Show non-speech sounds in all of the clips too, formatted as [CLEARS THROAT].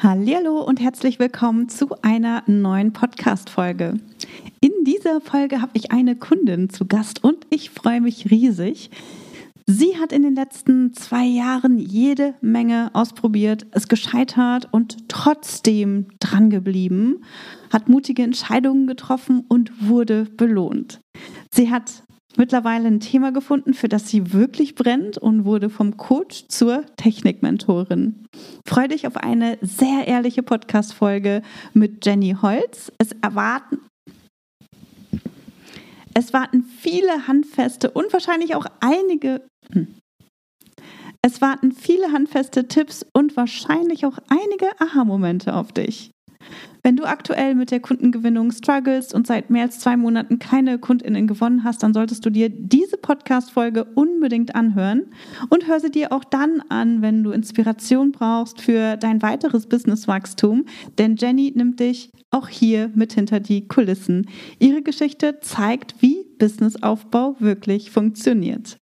Hallo und herzlich willkommen zu einer neuen Podcast-Folge. In dieser Folge habe ich eine Kundin zu Gast und ich freue mich riesig. Sie hat in den letzten zwei Jahren jede Menge ausprobiert, ist gescheitert und trotzdem drangeblieben, hat mutige Entscheidungen getroffen und wurde belohnt. Sie hat mittlerweile ein Thema gefunden, für das sie wirklich brennt und wurde vom Coach zur Technikmentorin. Freue dich auf eine sehr ehrliche Podcast-Folge mit Jenny Holz. Es erwarten es warten viele handfeste und wahrscheinlich auch einige. Hm. Es warten viele handfeste Tipps und wahrscheinlich auch einige Aha-Momente auf dich. Wenn du aktuell mit der Kundengewinnung struggles und seit mehr als zwei Monaten keine KundInnen gewonnen hast, dann solltest du dir diese Podcast-Folge unbedingt anhören und hör sie dir auch dann an, wenn du Inspiration brauchst für dein weiteres Businesswachstum. Denn Jenny nimmt dich auch hier mit hinter die Kulissen. Ihre Geschichte zeigt, wie Businessaufbau wirklich funktioniert.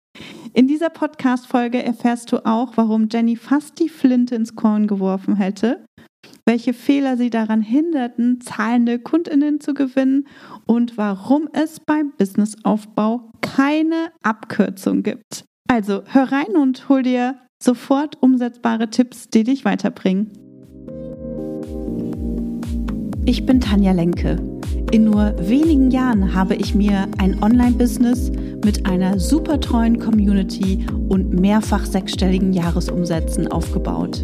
In dieser Podcast-Folge erfährst du auch, warum Jenny fast die Flinte ins Korn geworfen hätte welche Fehler sie daran hinderten, zahlende Kundinnen zu gewinnen und warum es beim Businessaufbau keine Abkürzung gibt. Also hör rein und hol dir sofort umsetzbare Tipps, die dich weiterbringen. Ich bin Tanja Lenke. In nur wenigen Jahren habe ich mir ein Online-Business mit einer super treuen Community und mehrfach sechsstelligen Jahresumsätzen aufgebaut.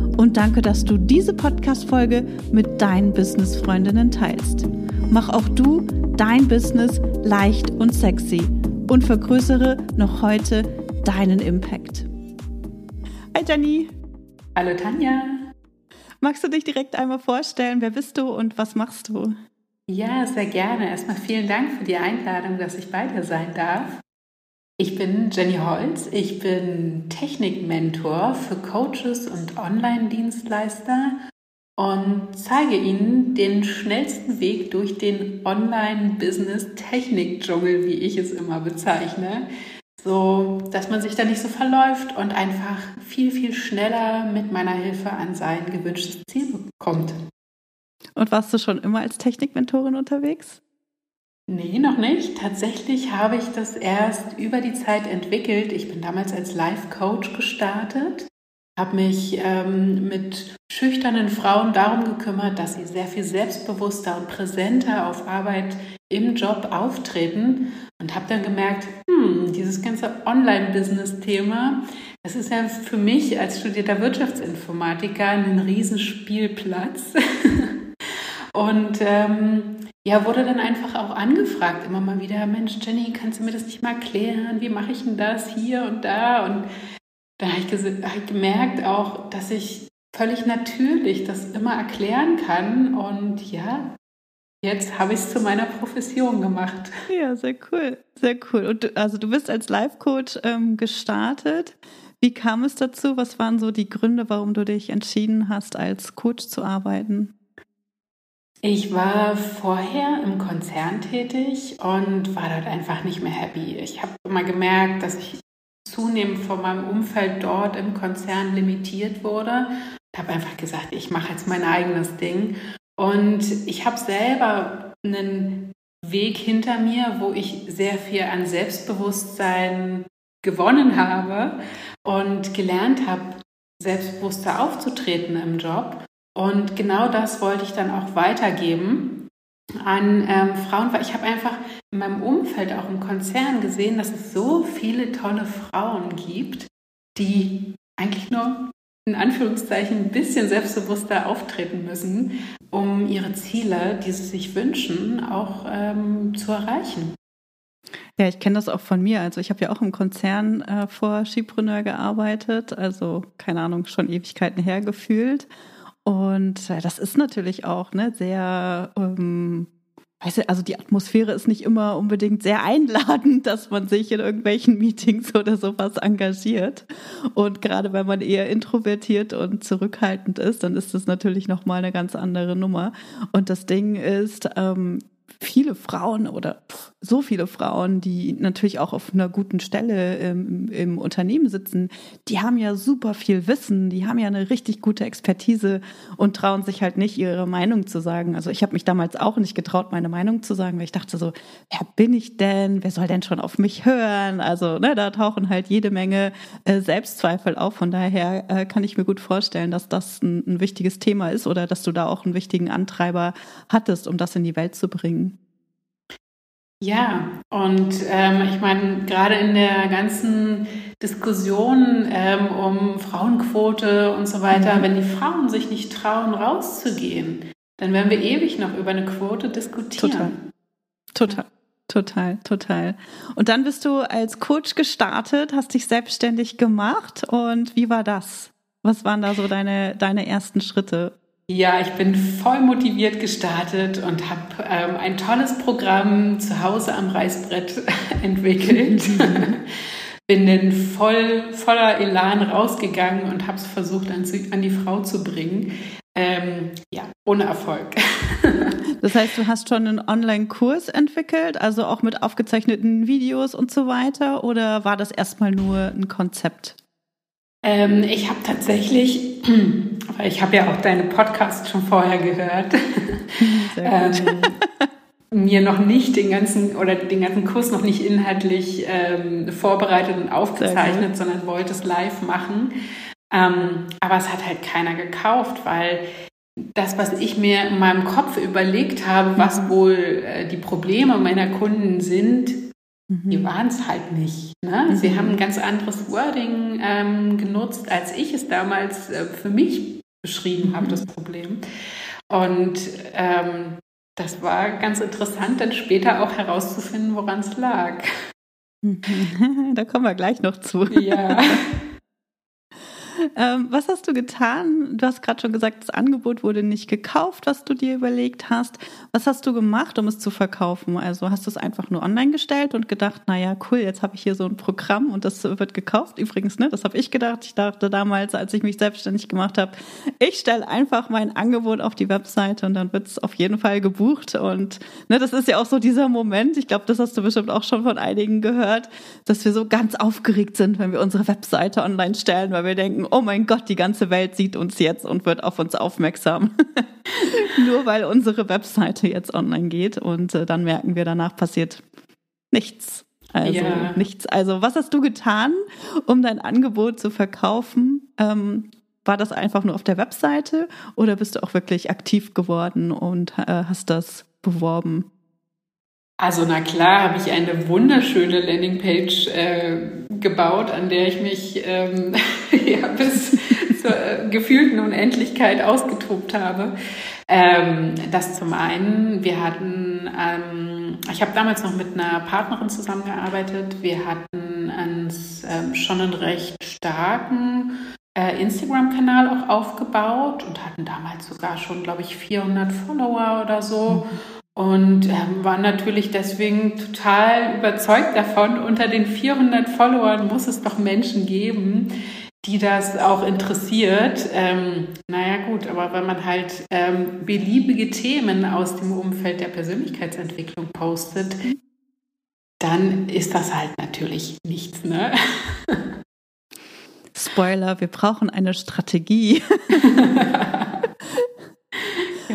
und danke, dass du diese Podcast-Folge mit deinen Business-Freundinnen teilst. Mach auch du dein Business leicht und sexy und vergrößere noch heute deinen Impact. Hi Jenny. Hallo Tanja. Magst du dich direkt einmal vorstellen? Wer bist du und was machst du? Ja, sehr gerne. Erstmal vielen Dank für die Einladung, dass ich bei dir sein darf. Ich bin Jenny Holz, ich bin Technikmentor für Coaches und Online-Dienstleister und zeige Ihnen den schnellsten Weg durch den Online-Business-Technik-Dschungel, wie ich es immer bezeichne, so dass man sich da nicht so verläuft und einfach viel, viel schneller mit meiner Hilfe an sein gewünschtes Ziel kommt. Und warst du schon immer als Technikmentorin unterwegs? Nee, noch nicht. Tatsächlich habe ich das erst über die Zeit entwickelt. Ich bin damals als Life-Coach gestartet, habe mich ähm, mit schüchternen Frauen darum gekümmert, dass sie sehr viel selbstbewusster und präsenter auf Arbeit im Job auftreten und habe dann gemerkt, hm, dieses ganze Online-Business-Thema, das ist ja für mich als studierter Wirtschaftsinformatiker ein Riesenspielplatz. [LAUGHS] und ähm, ja, wurde dann einfach auch angefragt, immer mal wieder, Mensch, Jenny, kannst du mir das nicht mal erklären? Wie mache ich denn das hier und da? Und da habe ich, hab ich gemerkt auch, dass ich völlig natürlich das immer erklären kann. Und ja, jetzt habe ich es zu meiner Profession gemacht. Ja, sehr cool, sehr cool. Und du, also du bist als Life-Coach ähm, gestartet. Wie kam es dazu? Was waren so die Gründe, warum du dich entschieden hast, als Coach zu arbeiten? Ich war vorher im Konzern tätig und war dort einfach nicht mehr happy. Ich habe immer gemerkt, dass ich zunehmend von meinem Umfeld dort im Konzern limitiert wurde. Ich habe einfach gesagt, ich mache jetzt mein eigenes Ding. Und ich habe selber einen Weg hinter mir, wo ich sehr viel an Selbstbewusstsein gewonnen habe und gelernt habe, selbstbewusster aufzutreten im Job. Und genau das wollte ich dann auch weitergeben an ähm, Frauen, weil ich habe einfach in meinem Umfeld, auch im Konzern gesehen, dass es so viele tolle Frauen gibt, die eigentlich nur in Anführungszeichen ein bisschen selbstbewusster auftreten müssen, um ihre Ziele, die sie sich wünschen, auch ähm, zu erreichen. Ja, ich kenne das auch von mir. Also ich habe ja auch im Konzern äh, vor Skipreneur gearbeitet, also keine Ahnung, schon Ewigkeiten her gefühlt. Und äh, das ist natürlich auch ne, sehr ähm, weißt du, also die Atmosphäre ist nicht immer unbedingt sehr einladend, [LAUGHS] dass man sich in irgendwelchen Meetings [LAUGHS] oder sowas engagiert. Und gerade wenn man eher introvertiert und zurückhaltend ist, dann ist das natürlich nochmal eine ganz andere Nummer. Und das Ding ist, ähm, viele Frauen oder so viele Frauen, die natürlich auch auf einer guten Stelle im, im, Unternehmen sitzen, die haben ja super viel Wissen, die haben ja eine richtig gute Expertise und trauen sich halt nicht, ihre Meinung zu sagen. Also ich habe mich damals auch nicht getraut, meine Meinung zu sagen, weil ich dachte so, wer bin ich denn? Wer soll denn schon auf mich hören? Also ne, da tauchen halt jede Menge äh, Selbstzweifel auf. Von daher äh, kann ich mir gut vorstellen, dass das ein, ein wichtiges Thema ist oder dass du da auch einen wichtigen Antreiber hattest, um das in die Welt zu bringen. Ja, und ähm, ich meine, gerade in der ganzen Diskussion ähm, um Frauenquote und so weiter, mhm. wenn die Frauen sich nicht trauen, rauszugehen, dann werden wir ewig noch über eine Quote diskutieren. Total. Total. Total, total. Und dann bist du als Coach gestartet, hast dich selbstständig gemacht und wie war das? Was waren da so deine, deine ersten Schritte? Ja, ich bin voll motiviert gestartet und habe ähm, ein tolles Programm zu Hause am Reißbrett [LAUGHS] entwickelt. [LAUGHS] bin dann voll, voller Elan rausgegangen und habe es versucht an, an, die Frau zu bringen. Ähm, ja, ohne Erfolg. [LAUGHS] das heißt, du hast schon einen Online-Kurs entwickelt, also auch mit aufgezeichneten Videos und so weiter, oder war das erstmal nur ein Konzept? Ähm, ich habe tatsächlich, [CLEARS THROAT] weil ich habe ja auch deine Podcast schon vorher gehört, [LAUGHS] ähm, mir noch nicht den ganzen oder den ganzen Kurs noch nicht inhaltlich ähm, vorbereitet und aufgezeichnet, sondern wollte es live machen. Ähm, aber es hat halt keiner gekauft, weil das, was ich mir in meinem Kopf überlegt habe, was mhm. wohl äh, die Probleme meiner Kunden sind. Die waren es halt nicht. Ne? Mhm. Sie haben ein ganz anderes Wording ähm, genutzt, als ich es damals äh, für mich beschrieben mhm. habe, das Problem. Und ähm, das war ganz interessant, dann später auch herauszufinden, woran es lag. [LAUGHS] Da kommen wir gleich noch zu. Ja. [LAUGHS] Ähm, was hast du getan? Du hast gerade schon gesagt, das Angebot wurde nicht gekauft, was du dir überlegt hast. Was hast du gemacht, um es zu verkaufen? Also hast du es einfach nur online gestellt und gedacht, naja, cool, jetzt habe ich hier so ein Programm und das wird gekauft. Übrigens, ne, das habe ich gedacht. Ich dachte damals, als ich mich selbstständig gemacht habe, ich stelle einfach mein Angebot auf die Webseite und dann wird es auf jeden Fall gebucht. Und ne, das ist ja auch so dieser Moment, ich glaube, das hast du bestimmt auch schon von einigen gehört, dass wir so ganz aufgeregt sind, wenn wir unsere Webseite online stellen, weil wir denken, oh mein Gott, die ganze Welt sieht uns jetzt und wird auf uns aufmerksam. [LAUGHS] Nur weil unsere Webseite jetzt online geht und äh, dann merken wir, danach passiert nichts. Also ja. nichts. Also was hast du getan, um dein Angebot zu verkaufen? Ähm, war das einfach nur auf der Webseite oder bist du auch wirklich aktiv geworden und äh, hast das beworben? Also na klar habe ich eine wunderschöne Landingpage äh, gebaut, an der ich mich ähm, [LAUGHS] ja, bis zur äh, gefühlten Unendlichkeit ausgetobt habe. Ähm, das zum einen. Wir hatten, ähm, ich habe damals noch mit einer Partnerin zusammengearbeitet. Wir hatten einen, ähm, schon einen recht starken äh, Instagram-Kanal auch aufgebaut und hatten damals sogar schon, glaube ich, 400 Follower oder so. Mhm und ähm, war natürlich deswegen total überzeugt davon, unter den 400 Followern muss es doch Menschen geben, die das auch interessiert. Ähm, naja gut, aber wenn man halt ähm, beliebige Themen aus dem Umfeld der Persönlichkeitsentwicklung postet, dann ist das halt natürlich nichts, ne? Spoiler, wir brauchen eine Strategie. [LAUGHS]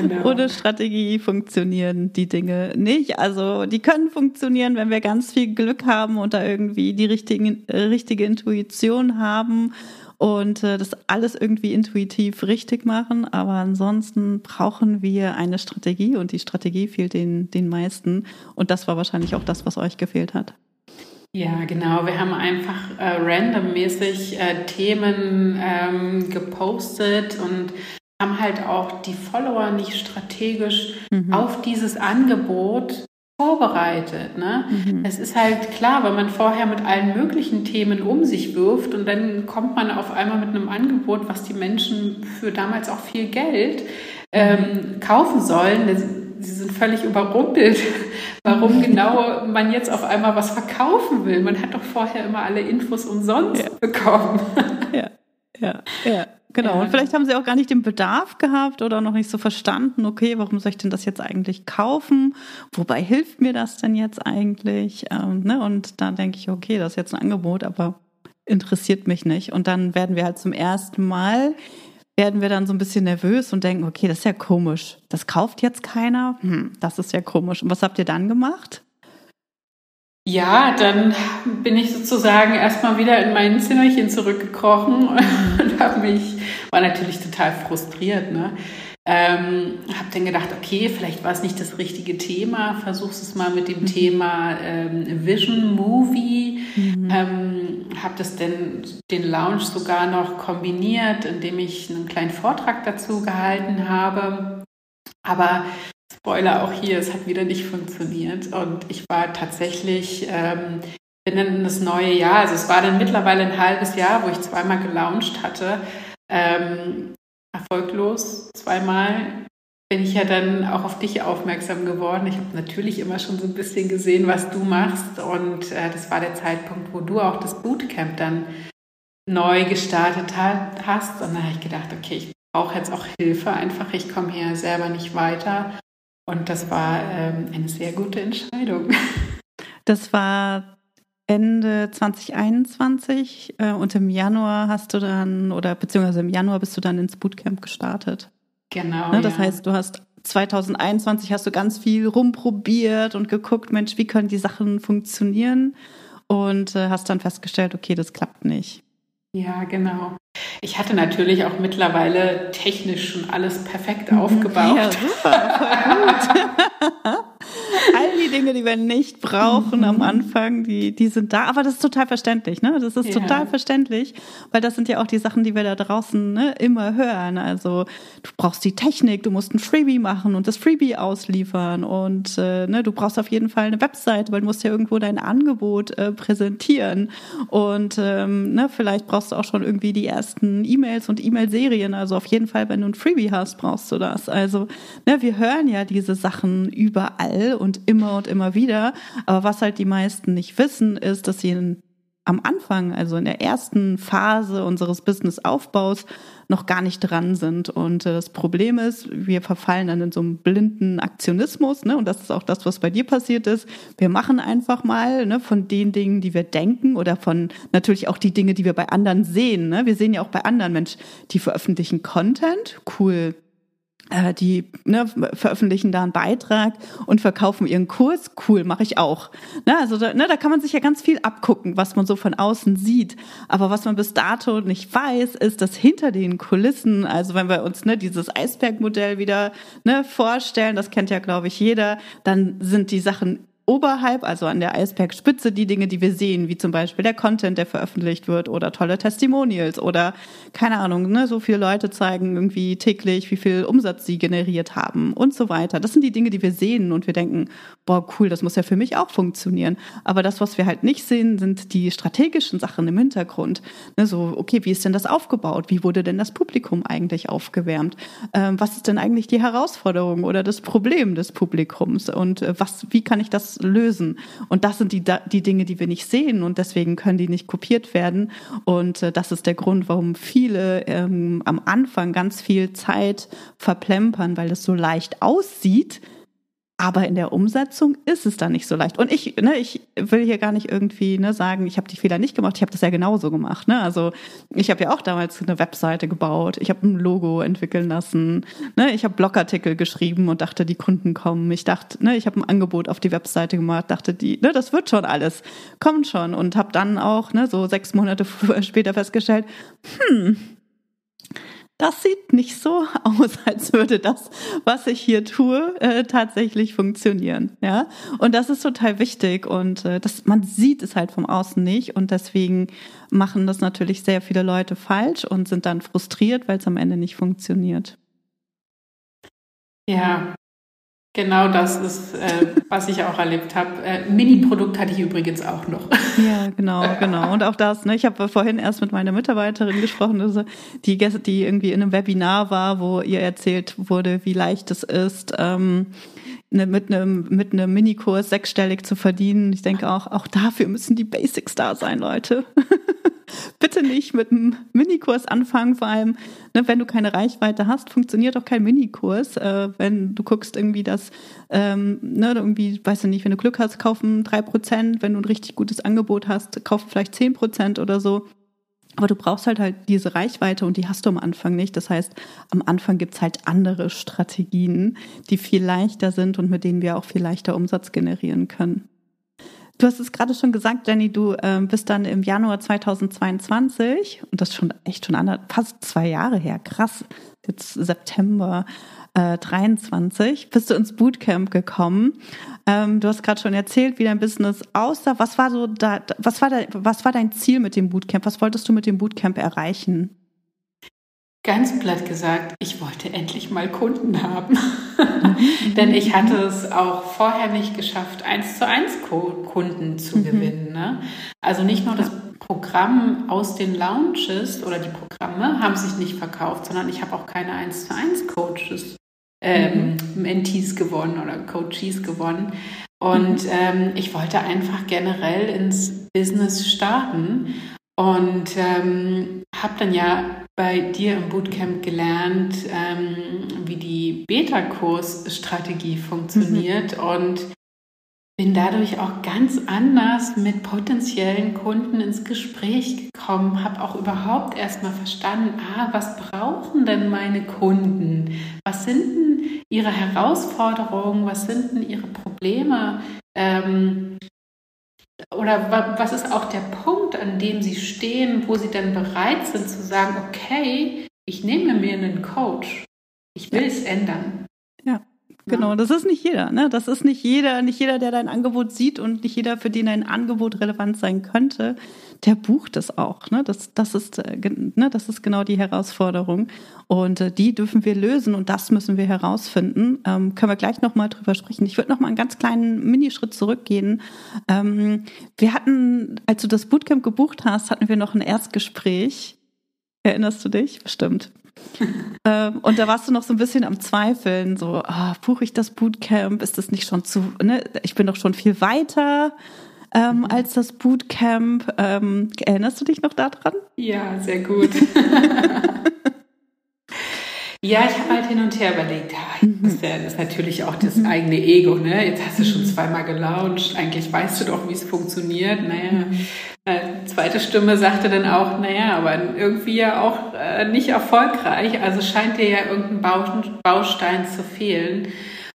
Genau. Ohne Strategie funktionieren die Dinge nicht. Also die können funktionieren, wenn wir ganz viel Glück haben und da irgendwie die richtigen, äh, richtige Intuition haben und äh, das alles irgendwie intuitiv richtig machen. Aber ansonsten brauchen wir eine Strategie und die Strategie fehlt den, den meisten. Und das war wahrscheinlich auch das, was euch gefehlt hat. Ja, genau. Wir haben einfach äh, randommäßig äh, Themen ähm, gepostet und haben halt auch die Follower nicht strategisch mhm. auf dieses Angebot vorbereitet. Ne? Mhm. Es ist halt klar, wenn man vorher mit allen möglichen Themen um sich wirft und dann kommt man auf einmal mit einem Angebot, was die Menschen für damals auch viel Geld ähm, kaufen sollen. Sie sind völlig überrumpelt, [LAUGHS] warum genau man jetzt auf einmal was verkaufen will. Man hat doch vorher immer alle Infos umsonst ja. bekommen. Ja, ja, ja. Genau, ja. und vielleicht haben sie auch gar nicht den Bedarf gehabt oder noch nicht so verstanden, okay, warum soll ich denn das jetzt eigentlich kaufen? Wobei hilft mir das denn jetzt eigentlich? Ähm, ne? Und da denke ich, okay, das ist jetzt ein Angebot, aber interessiert mich nicht. Und dann werden wir halt zum ersten Mal, werden wir dann so ein bisschen nervös und denken, okay, das ist ja komisch. Das kauft jetzt keiner? Hm, das ist ja komisch. Und was habt ihr dann gemacht? Ja, dann bin ich sozusagen erstmal wieder in mein Zimmerchen zurückgekrochen [LAUGHS] und habe mich, war natürlich total frustriert, ne? Ähm, habe dann gedacht, okay, vielleicht war es nicht das richtige Thema, versuch's es mal mit dem mhm. Thema ähm, Vision Movie. Mhm. Ähm, habe das denn den Lounge sogar noch kombiniert, indem ich einen kleinen Vortrag dazu gehalten habe. Aber Spoiler auch hier, es hat wieder nicht funktioniert. Und ich war tatsächlich, ähm, bin in das neue Jahr, also es war dann mittlerweile ein halbes Jahr, wo ich zweimal gelauncht hatte. Ähm, erfolglos, zweimal bin ich ja dann auch auf dich aufmerksam geworden. Ich habe natürlich immer schon so ein bisschen gesehen, was du machst. Und äh, das war der Zeitpunkt, wo du auch das Bootcamp dann neu gestartet hast. Und da habe ich gedacht, okay, ich brauche jetzt auch Hilfe einfach. Ich komme hier selber nicht weiter. Und das war ähm, eine sehr gute Entscheidung. [LAUGHS] Das war Ende 2021 äh, und im Januar hast du dann, oder beziehungsweise im Januar bist du dann ins Bootcamp gestartet. Genau. Ne, das ja. heißt, du hast 2021 hast du ganz viel rumprobiert und geguckt, Mensch, wie können die Sachen funktionieren? Und äh, hast dann festgestellt, okay, das klappt nicht. Ja, genau. Ich hatte natürlich auch mittlerweile technisch schon alles perfekt mhm. aufgebaut. Ja, super, voll gut. [LAUGHS] [LAUGHS] All die Dinge, die wir nicht brauchen mhm. am Anfang, die, die sind da. Aber das ist total verständlich, ne? Das ist ja. total verständlich, weil das sind ja auch die Sachen, die wir da draußen ne, immer hören. Also du brauchst die Technik, du musst ein Freebie machen und das Freebie ausliefern und äh, ne, du brauchst auf jeden Fall eine Website, weil du musst ja irgendwo dein Angebot äh, präsentieren. Und ähm, ne, vielleicht brauchst du auch schon irgendwie die ersten E-Mails und E-Mail-Serien. Also auf jeden Fall, wenn du ein Freebie hast, brauchst du das. Also ne, wir hören ja diese Sachen überall und immer und immer wieder. Aber was halt die meisten nicht wissen, ist, dass sie in, am Anfang, also in der ersten Phase unseres Business-Aufbaus, noch gar nicht dran sind. Und äh, das Problem ist, wir verfallen dann in so einem blinden Aktionismus, ne? Und das ist auch das, was bei dir passiert ist. Wir machen einfach mal ne, von den Dingen, die wir denken oder von natürlich auch die Dinge, die wir bei anderen sehen. Ne? Wir sehen ja auch bei anderen Mensch, die veröffentlichen Content, cool, die ne, veröffentlichen da einen Beitrag und verkaufen ihren Kurs. Cool, mache ich auch. Ne, also da, ne, da kann man sich ja ganz viel abgucken, was man so von außen sieht. Aber was man bis dato nicht weiß, ist, dass hinter den Kulissen, also wenn wir uns ne, dieses Eisbergmodell wieder ne, vorstellen, das kennt ja, glaube ich, jeder, dann sind die Sachen oberhalb, also an der Eisbergspitze, die Dinge, die wir sehen, wie zum Beispiel der Content, der veröffentlicht wird oder tolle Testimonials oder keine Ahnung, ne, so viele Leute zeigen irgendwie täglich, wie viel Umsatz sie generiert haben und so weiter. Das sind die Dinge, die wir sehen und wir denken, boah, cool, das muss ja für mich auch funktionieren. Aber das, was wir halt nicht sehen, sind die strategischen Sachen im Hintergrund. Ne, so, okay, wie ist denn das aufgebaut? Wie wurde denn das Publikum eigentlich aufgewärmt? Ähm, was ist denn eigentlich die Herausforderung oder das Problem des Publikums? Und äh, was, wie kann ich das lösen. Und das sind die, die Dinge, die wir nicht sehen und deswegen können die nicht kopiert werden. Und äh, das ist der Grund, warum viele ähm, am Anfang ganz viel Zeit verplempern, weil es so leicht aussieht, aber in der Umsetzung ist es dann nicht so leicht. Und ich, ne, ich will hier gar nicht irgendwie ne, sagen, ich habe die Fehler nicht gemacht. Ich habe das ja genauso gemacht. Ne? Also ich habe ja auch damals eine Webseite gebaut. Ich habe ein Logo entwickeln lassen. Ne? Ich habe Blogartikel geschrieben und dachte, die Kunden kommen. Ich dachte, ne, ich habe ein Angebot auf die Webseite gemacht. Dachte, die, ne, das wird schon alles, kommt schon. Und habe dann auch ne, so sechs Monate [LAUGHS] später festgestellt, hm, das sieht nicht so [LAUGHS] aus, als würde das, was ich hier tue, äh, tatsächlich funktionieren. Ja, und das ist total wichtig und äh, das, man sieht es halt vom Außen nicht und deswegen machen das natürlich sehr viele Leute falsch und sind dann frustriert, weil es am Ende nicht funktioniert. Ja, Genau das ist, äh, was ich auch erlebt habe. Äh, Mini-Produkt hatte ich übrigens auch noch. Ja, genau, genau. Und auch das, ne? Ich habe vorhin erst mit meiner Mitarbeiterin gesprochen, also die, die irgendwie in einem Webinar war, wo ihr erzählt wurde, wie leicht es ist, ähm, ne, mit einem mit einem Minikurs sechsstellig zu verdienen. Ich denke auch, auch dafür müssen die Basics da sein, Leute. Bitte nicht mit einem Minikurs anfangen, vor allem, ne, wenn du keine Reichweite hast, funktioniert auch kein Minikurs. Äh, wenn du guckst irgendwie, dass, ähm, ne, irgendwie, weißt du nicht, wenn du Glück hast, kaufen drei Prozent, wenn du ein richtig gutes Angebot hast, kaufen vielleicht zehn Prozent oder so. Aber du brauchst halt halt diese Reichweite und die hast du am Anfang nicht. Das heißt, am Anfang gibt's halt andere Strategien, die viel leichter sind und mit denen wir auch viel leichter Umsatz generieren können. Du hast es gerade schon gesagt, Jenny, du äh, bist dann im Januar 2022 und das schon echt schon andere, fast zwei Jahre her, krass, jetzt September äh, 23, bist du ins Bootcamp gekommen. Ähm, du hast gerade schon erzählt, wie dein Business aussah. Was war so da, was war da, was war dein Ziel mit dem Bootcamp? Was wolltest du mit dem Bootcamp erreichen? Ganz platt gesagt, ich wollte endlich mal Kunden haben. Mhm. [LAUGHS] Denn ich hatte es auch vorher nicht geschafft, eins zu eins Kunden zu mhm. gewinnen. Ne? Also nicht nur das Programm aus den Lounges oder die Programme haben sich nicht verkauft, sondern ich habe auch keine eins zu eins Coaches, ähm, mhm. Mentees gewonnen oder Coaches gewonnen. Und ähm, ich wollte einfach generell ins Business starten und ähm, habe dann ja bei dir im Bootcamp gelernt, ähm, wie die Beta-Kurs-Strategie funktioniert mhm. und bin dadurch auch ganz anders mit potenziellen Kunden ins Gespräch gekommen, habe auch überhaupt erstmal verstanden, ah, was brauchen denn meine Kunden? Was sind denn ihre Herausforderungen? Was sind denn ihre Probleme? Ähm, oder was ist auch der Punkt, an dem Sie stehen, wo Sie dann bereit sind zu sagen, okay, ich nehme mir einen Coach, ich will es ändern. Genau, das ist nicht jeder. Ne? Das ist nicht jeder, nicht jeder, der dein Angebot sieht und nicht jeder, für den dein Angebot relevant sein könnte, der bucht es auch. Ne? Das, das, ist, äh, ne? das ist genau die Herausforderung. Und äh, die dürfen wir lösen und das müssen wir herausfinden. Ähm, können wir gleich nochmal drüber sprechen. Ich würde nochmal einen ganz kleinen Minischritt zurückgehen. Ähm, wir hatten, als du das Bootcamp gebucht hast, hatten wir noch ein Erstgespräch. Erinnerst du dich? Bestimmt. [LAUGHS] ähm, und da warst du noch so ein bisschen am Zweifeln, so, ah, buche ich das Bootcamp? Ist das nicht schon zu, ne? Ich bin doch schon viel weiter ähm, mhm. als das Bootcamp. Ähm, erinnerst du dich noch daran? Ja, sehr gut. [LAUGHS] Ja, ich habe halt hin und her überlegt, ja, das ist, ja, das ist natürlich auch das mhm. eigene Ego, ne? Jetzt hast du schon mhm. zweimal gelauncht, eigentlich weißt du doch, wie es funktioniert. Naja, äh, zweite Stimme sagte dann auch, naja, aber irgendwie ja auch äh, nicht erfolgreich, also scheint dir ja irgendein Baustein zu fehlen.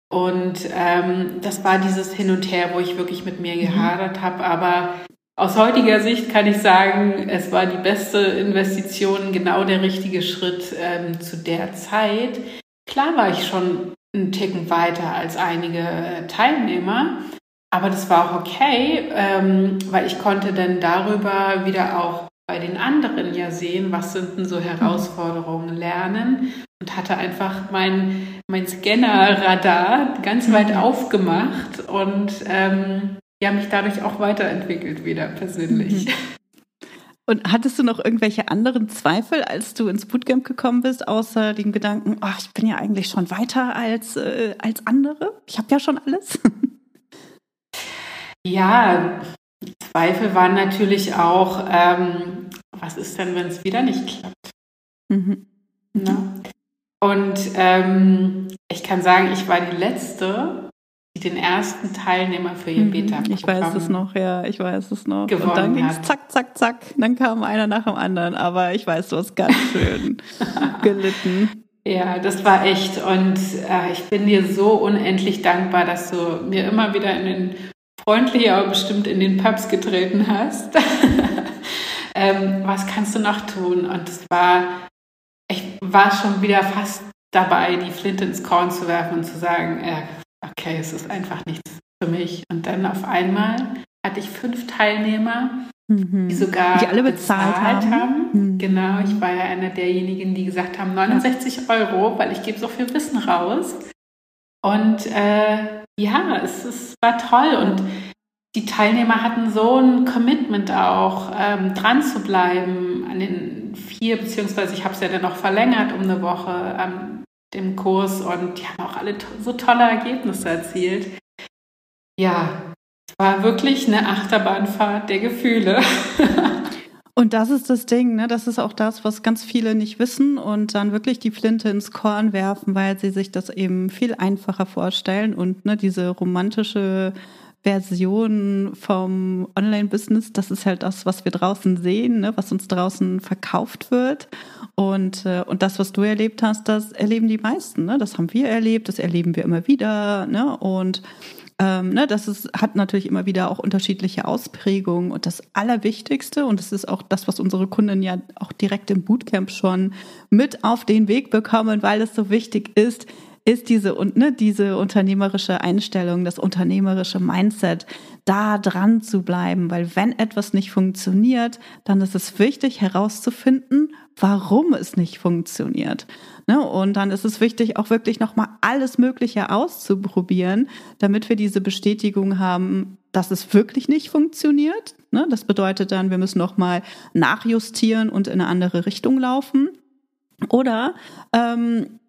Und ähm, das war dieses Hin und Her, wo ich wirklich mit mir mhm. gehadert habe. Aber aus heutiger Sicht kann ich sagen, es war die beste Investition, genau der richtige Schritt ähm, zu der Zeit. Klar war ich schon einen Ticken weiter als einige äh, Teilnehmer, aber das war auch okay, ähm, weil ich konnte dann darüber wieder auch bei den anderen ja sehen, was sind denn so Herausforderungen lernen und hatte einfach mein, mein Scanner-Radar ganz weit mhm. aufgemacht und ähm, ja, mich dadurch auch weiterentwickelt wieder persönlich. Mhm. Und hattest du noch irgendwelche anderen Zweifel, als du ins Bootcamp gekommen bist, außer dem Gedanken, oh, ich bin ja eigentlich schon weiter als, äh, als andere? Ich habe ja schon alles. [LAUGHS] Ja, Zweifel waren natürlich auch, ähm, was ist denn, wenn es wieder nicht klappt? Mhm. Na? Und ähm, ich kann sagen, ich war die Letzte, den ersten Teilnehmer für ihr mhm. beta Ich weiß es noch, ja, ich weiß es noch. Und dann ging es zack, zack, zack. Dann kam einer nach dem anderen. Aber ich weiß, du hast ganz schön [LAUGHS] gelitten. Ja, das war echt. Und äh, ich bin dir so unendlich dankbar, dass du mir immer wieder in den freundlich, aber bestimmt in den Pubs getreten hast. [LAUGHS] ähm, was kannst du noch tun? Und es war, ich war schon wieder fast dabei, die Flinte ins Korn zu werfen und zu sagen, äh, okay, es ist einfach nichts für mich. Und dann auf einmal hatte ich fünf Teilnehmer, mhm. die sogar die alle bezahlt, bezahlt haben. haben. Mhm. Genau, ich war ja einer derjenigen, die gesagt haben, 69 Euro, weil ich gebe so viel Wissen raus. Und äh, ja, es, es war toll und die Teilnehmer hatten so ein Commitment auch, ähm, dran zu bleiben an den vier, beziehungsweise ich habe es ja dann noch verlängert um eine Woche an dem Kurs und die haben auch alle to so tolle Ergebnisse erzielt. Ja, es war wirklich eine Achterbahnfahrt der Gefühle. [LAUGHS] Und das ist das Ding, ne? Das ist auch das, was ganz viele nicht wissen und dann wirklich die Flinte ins Korn werfen, weil sie sich das eben viel einfacher vorstellen und ne, diese romantische Version vom Online-Business, das ist halt das, was wir draußen sehen, ne, was uns draußen verkauft wird. Und, äh, und das, was du erlebt hast, das erleben die meisten. Ne? Das haben wir erlebt, das erleben wir immer wieder. Ne? Und ähm, ne, das ist, hat natürlich immer wieder auch unterschiedliche Ausprägungen. Und das Allerwichtigste, und das ist auch das, was unsere Kunden ja auch direkt im Bootcamp schon mit auf den Weg bekommen, weil es so wichtig ist, ist diese, ne, diese unternehmerische Einstellung, das unternehmerische Mindset, da dran zu bleiben, weil wenn etwas nicht funktioniert, dann ist es wichtig herauszufinden, warum es nicht funktioniert. Ne? Und dann ist es wichtig, auch wirklich nochmal alles Mögliche auszuprobieren, damit wir diese Bestätigung haben, dass es wirklich nicht funktioniert. Ne? Das bedeutet dann, wir müssen nochmal nachjustieren und in eine andere Richtung laufen. Oder ähm,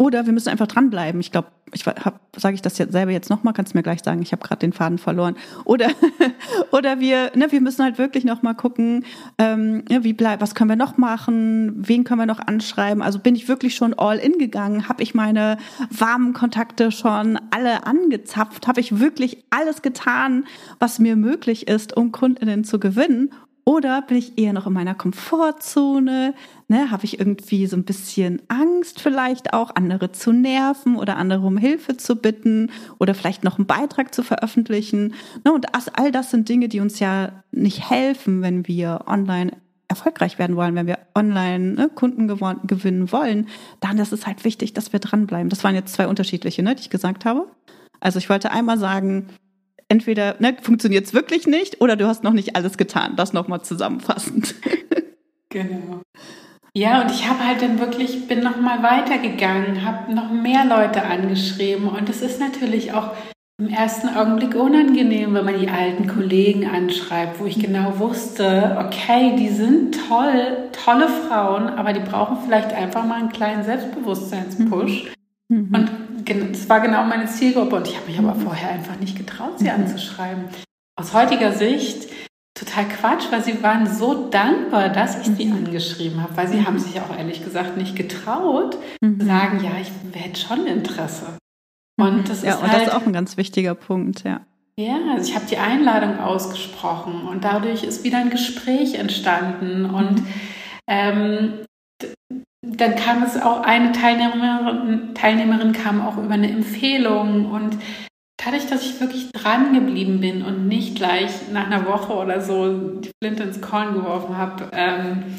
oder wir müssen einfach dranbleiben. Ich glaube, ich sage ich das jetzt selber jetzt nochmal, kannst du mir gleich sagen, ich habe gerade den Faden verloren. Oder, [LAUGHS] oder wir, ne, wir müssen halt wirklich nochmal gucken, ähm, wie bleib, was können wir noch machen, wen können wir noch anschreiben. Also bin ich wirklich schon all in gegangen, habe ich meine warmen Kontakte schon alle angezapft, habe ich wirklich alles getan, was mir möglich ist, um Kundinnen zu gewinnen oder bin ich eher noch in meiner Komfortzone? Ne, Habe ich irgendwie so ein bisschen Angst, vielleicht auch andere zu nerven oder andere um Hilfe zu bitten oder vielleicht noch einen Beitrag zu veröffentlichen? Ne, und all das sind Dinge, die uns ja nicht helfen, wenn wir online erfolgreich werden wollen, wenn wir online ne, Kunden gewinnen wollen, dann ist es halt wichtig, dass wir dranbleiben. Das waren jetzt zwei unterschiedliche, ne, die ich gesagt habe. Also ich wollte einmal sagen, entweder ne, funktioniert es wirklich nicht oder du hast noch nicht alles getan. Das nochmal zusammenfassend. [LAUGHS] Genau. Ja, und ich habe halt dann wirklich, bin nochmal weitergegangen, habe noch mehr Leute angeschrieben und es ist natürlich auch im ersten Augenblick unangenehm, wenn man die alten Kollegen anschreibt, wo ich genau wusste, okay, die sind toll, tolle Frauen, aber die brauchen vielleicht einfach mal einen kleinen Selbstbewusstseinspush. Mhm. Und das war genau meine Zielgruppe und ich habe mich aber vorher einfach nicht getraut, sie mhm. anzuschreiben. Aus heutiger Sicht total Quatsch, weil sie waren so dankbar, dass ich sie mhm. angeschrieben habe, weil sie mhm. haben sich auch ehrlich gesagt nicht getraut, mhm. zu sagen, ja, ich hätte schon Interesse. Und das ja, ist und halt, das ist auch ein ganz wichtiger Punkt, ja. Ja, also ich habe die Einladung ausgesprochen und dadurch ist wieder ein Gespräch entstanden und ähm, dann kam es auch, eine Teilnehmerin, Teilnehmerin kam auch über eine Empfehlung und dadurch, dass ich wirklich dran geblieben bin und nicht gleich nach einer Woche oder so die Flinte ins Korn geworfen habe, ähm,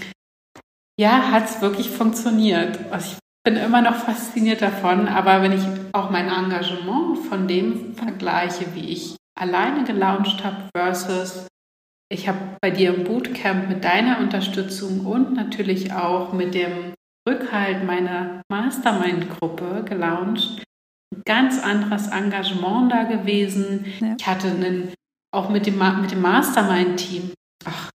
ja, hat es wirklich funktioniert. Also ich bin immer noch fasziniert davon, aber wenn ich auch mein Engagement von dem vergleiche, wie ich alleine gelauncht habe versus ich habe bei dir im Bootcamp mit deiner Unterstützung und natürlich auch mit dem Rückhalt meiner Mastermind-Gruppe gelauncht. Ganz anderes Engagement da gewesen. Ja. Ich hatte einen, auch mit dem, mit dem Mastermind-Team. Ach,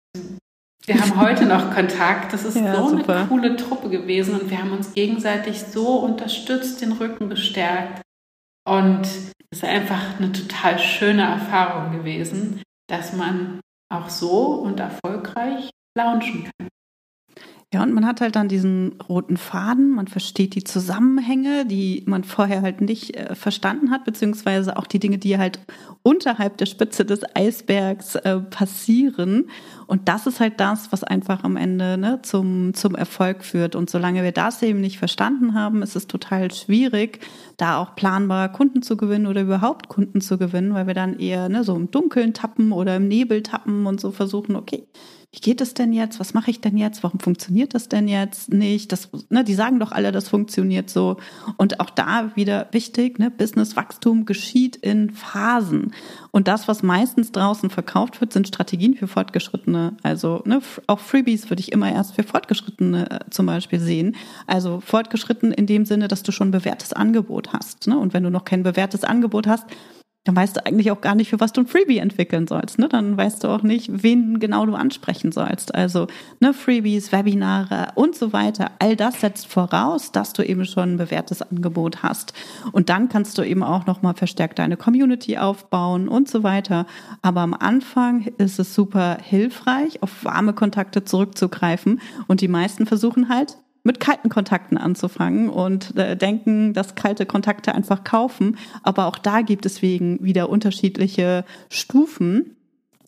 wir haben heute noch Kontakt. Das ist [LAUGHS] ja, so super. eine coole Truppe gewesen und wir haben uns gegenseitig so unterstützt, den Rücken gestärkt. Und es ist einfach eine total schöne Erfahrung gewesen, dass man auch so und erfolgreich launchen kann. Ja, und man hat halt dann diesen roten Faden, man versteht die Zusammenhänge, die man vorher halt nicht äh, verstanden hat, beziehungsweise auch die Dinge, die halt unterhalb der Spitze des Eisbergs äh, passieren. Und das ist halt das, was einfach am Ende ne, zum, zum Erfolg führt. Und solange wir das eben nicht verstanden haben, ist es total schwierig, da auch planbar Kunden zu gewinnen oder überhaupt Kunden zu gewinnen, weil wir dann eher ne, so im Dunkeln tappen oder im Nebel tappen und so versuchen, okay, wie geht es denn jetzt? Was mache ich denn jetzt? Warum funktioniert das denn jetzt nicht? Das, ne, die sagen doch alle, das funktioniert so. Und auch da wieder wichtig, ne, Businesswachstum geschieht in Phasen. Und das, was meistens draußen verkauft wird, sind Strategien für Fortgeschrittene. Also ne, auch Freebies würde ich immer erst für Fortgeschrittene äh, zum Beispiel sehen. Also fortgeschritten in dem Sinne, dass du schon ein bewährtes Angebot hast. Ne? Und wenn du noch kein bewährtes Angebot hast, dann weißt du eigentlich auch gar nicht, für was du ein Freebie entwickeln sollst. Ne? Dann weißt du auch nicht, wen genau du ansprechen sollst. Also ne, Freebies, Webinare und so weiter. All das setzt voraus, dass du eben schon ein bewährtes Angebot hast. Und dann kannst du eben auch nochmal verstärkt deine Community aufbauen und so weiter. Aber am Anfang ist es super hilfreich, auf warme Kontakte zurückzugreifen. Und die meisten versuchen halt, mit kalten Kontakten anzufangen und äh, denken, dass kalte Kontakte einfach kaufen. Aber auch da gibt es wegen wieder unterschiedliche Stufen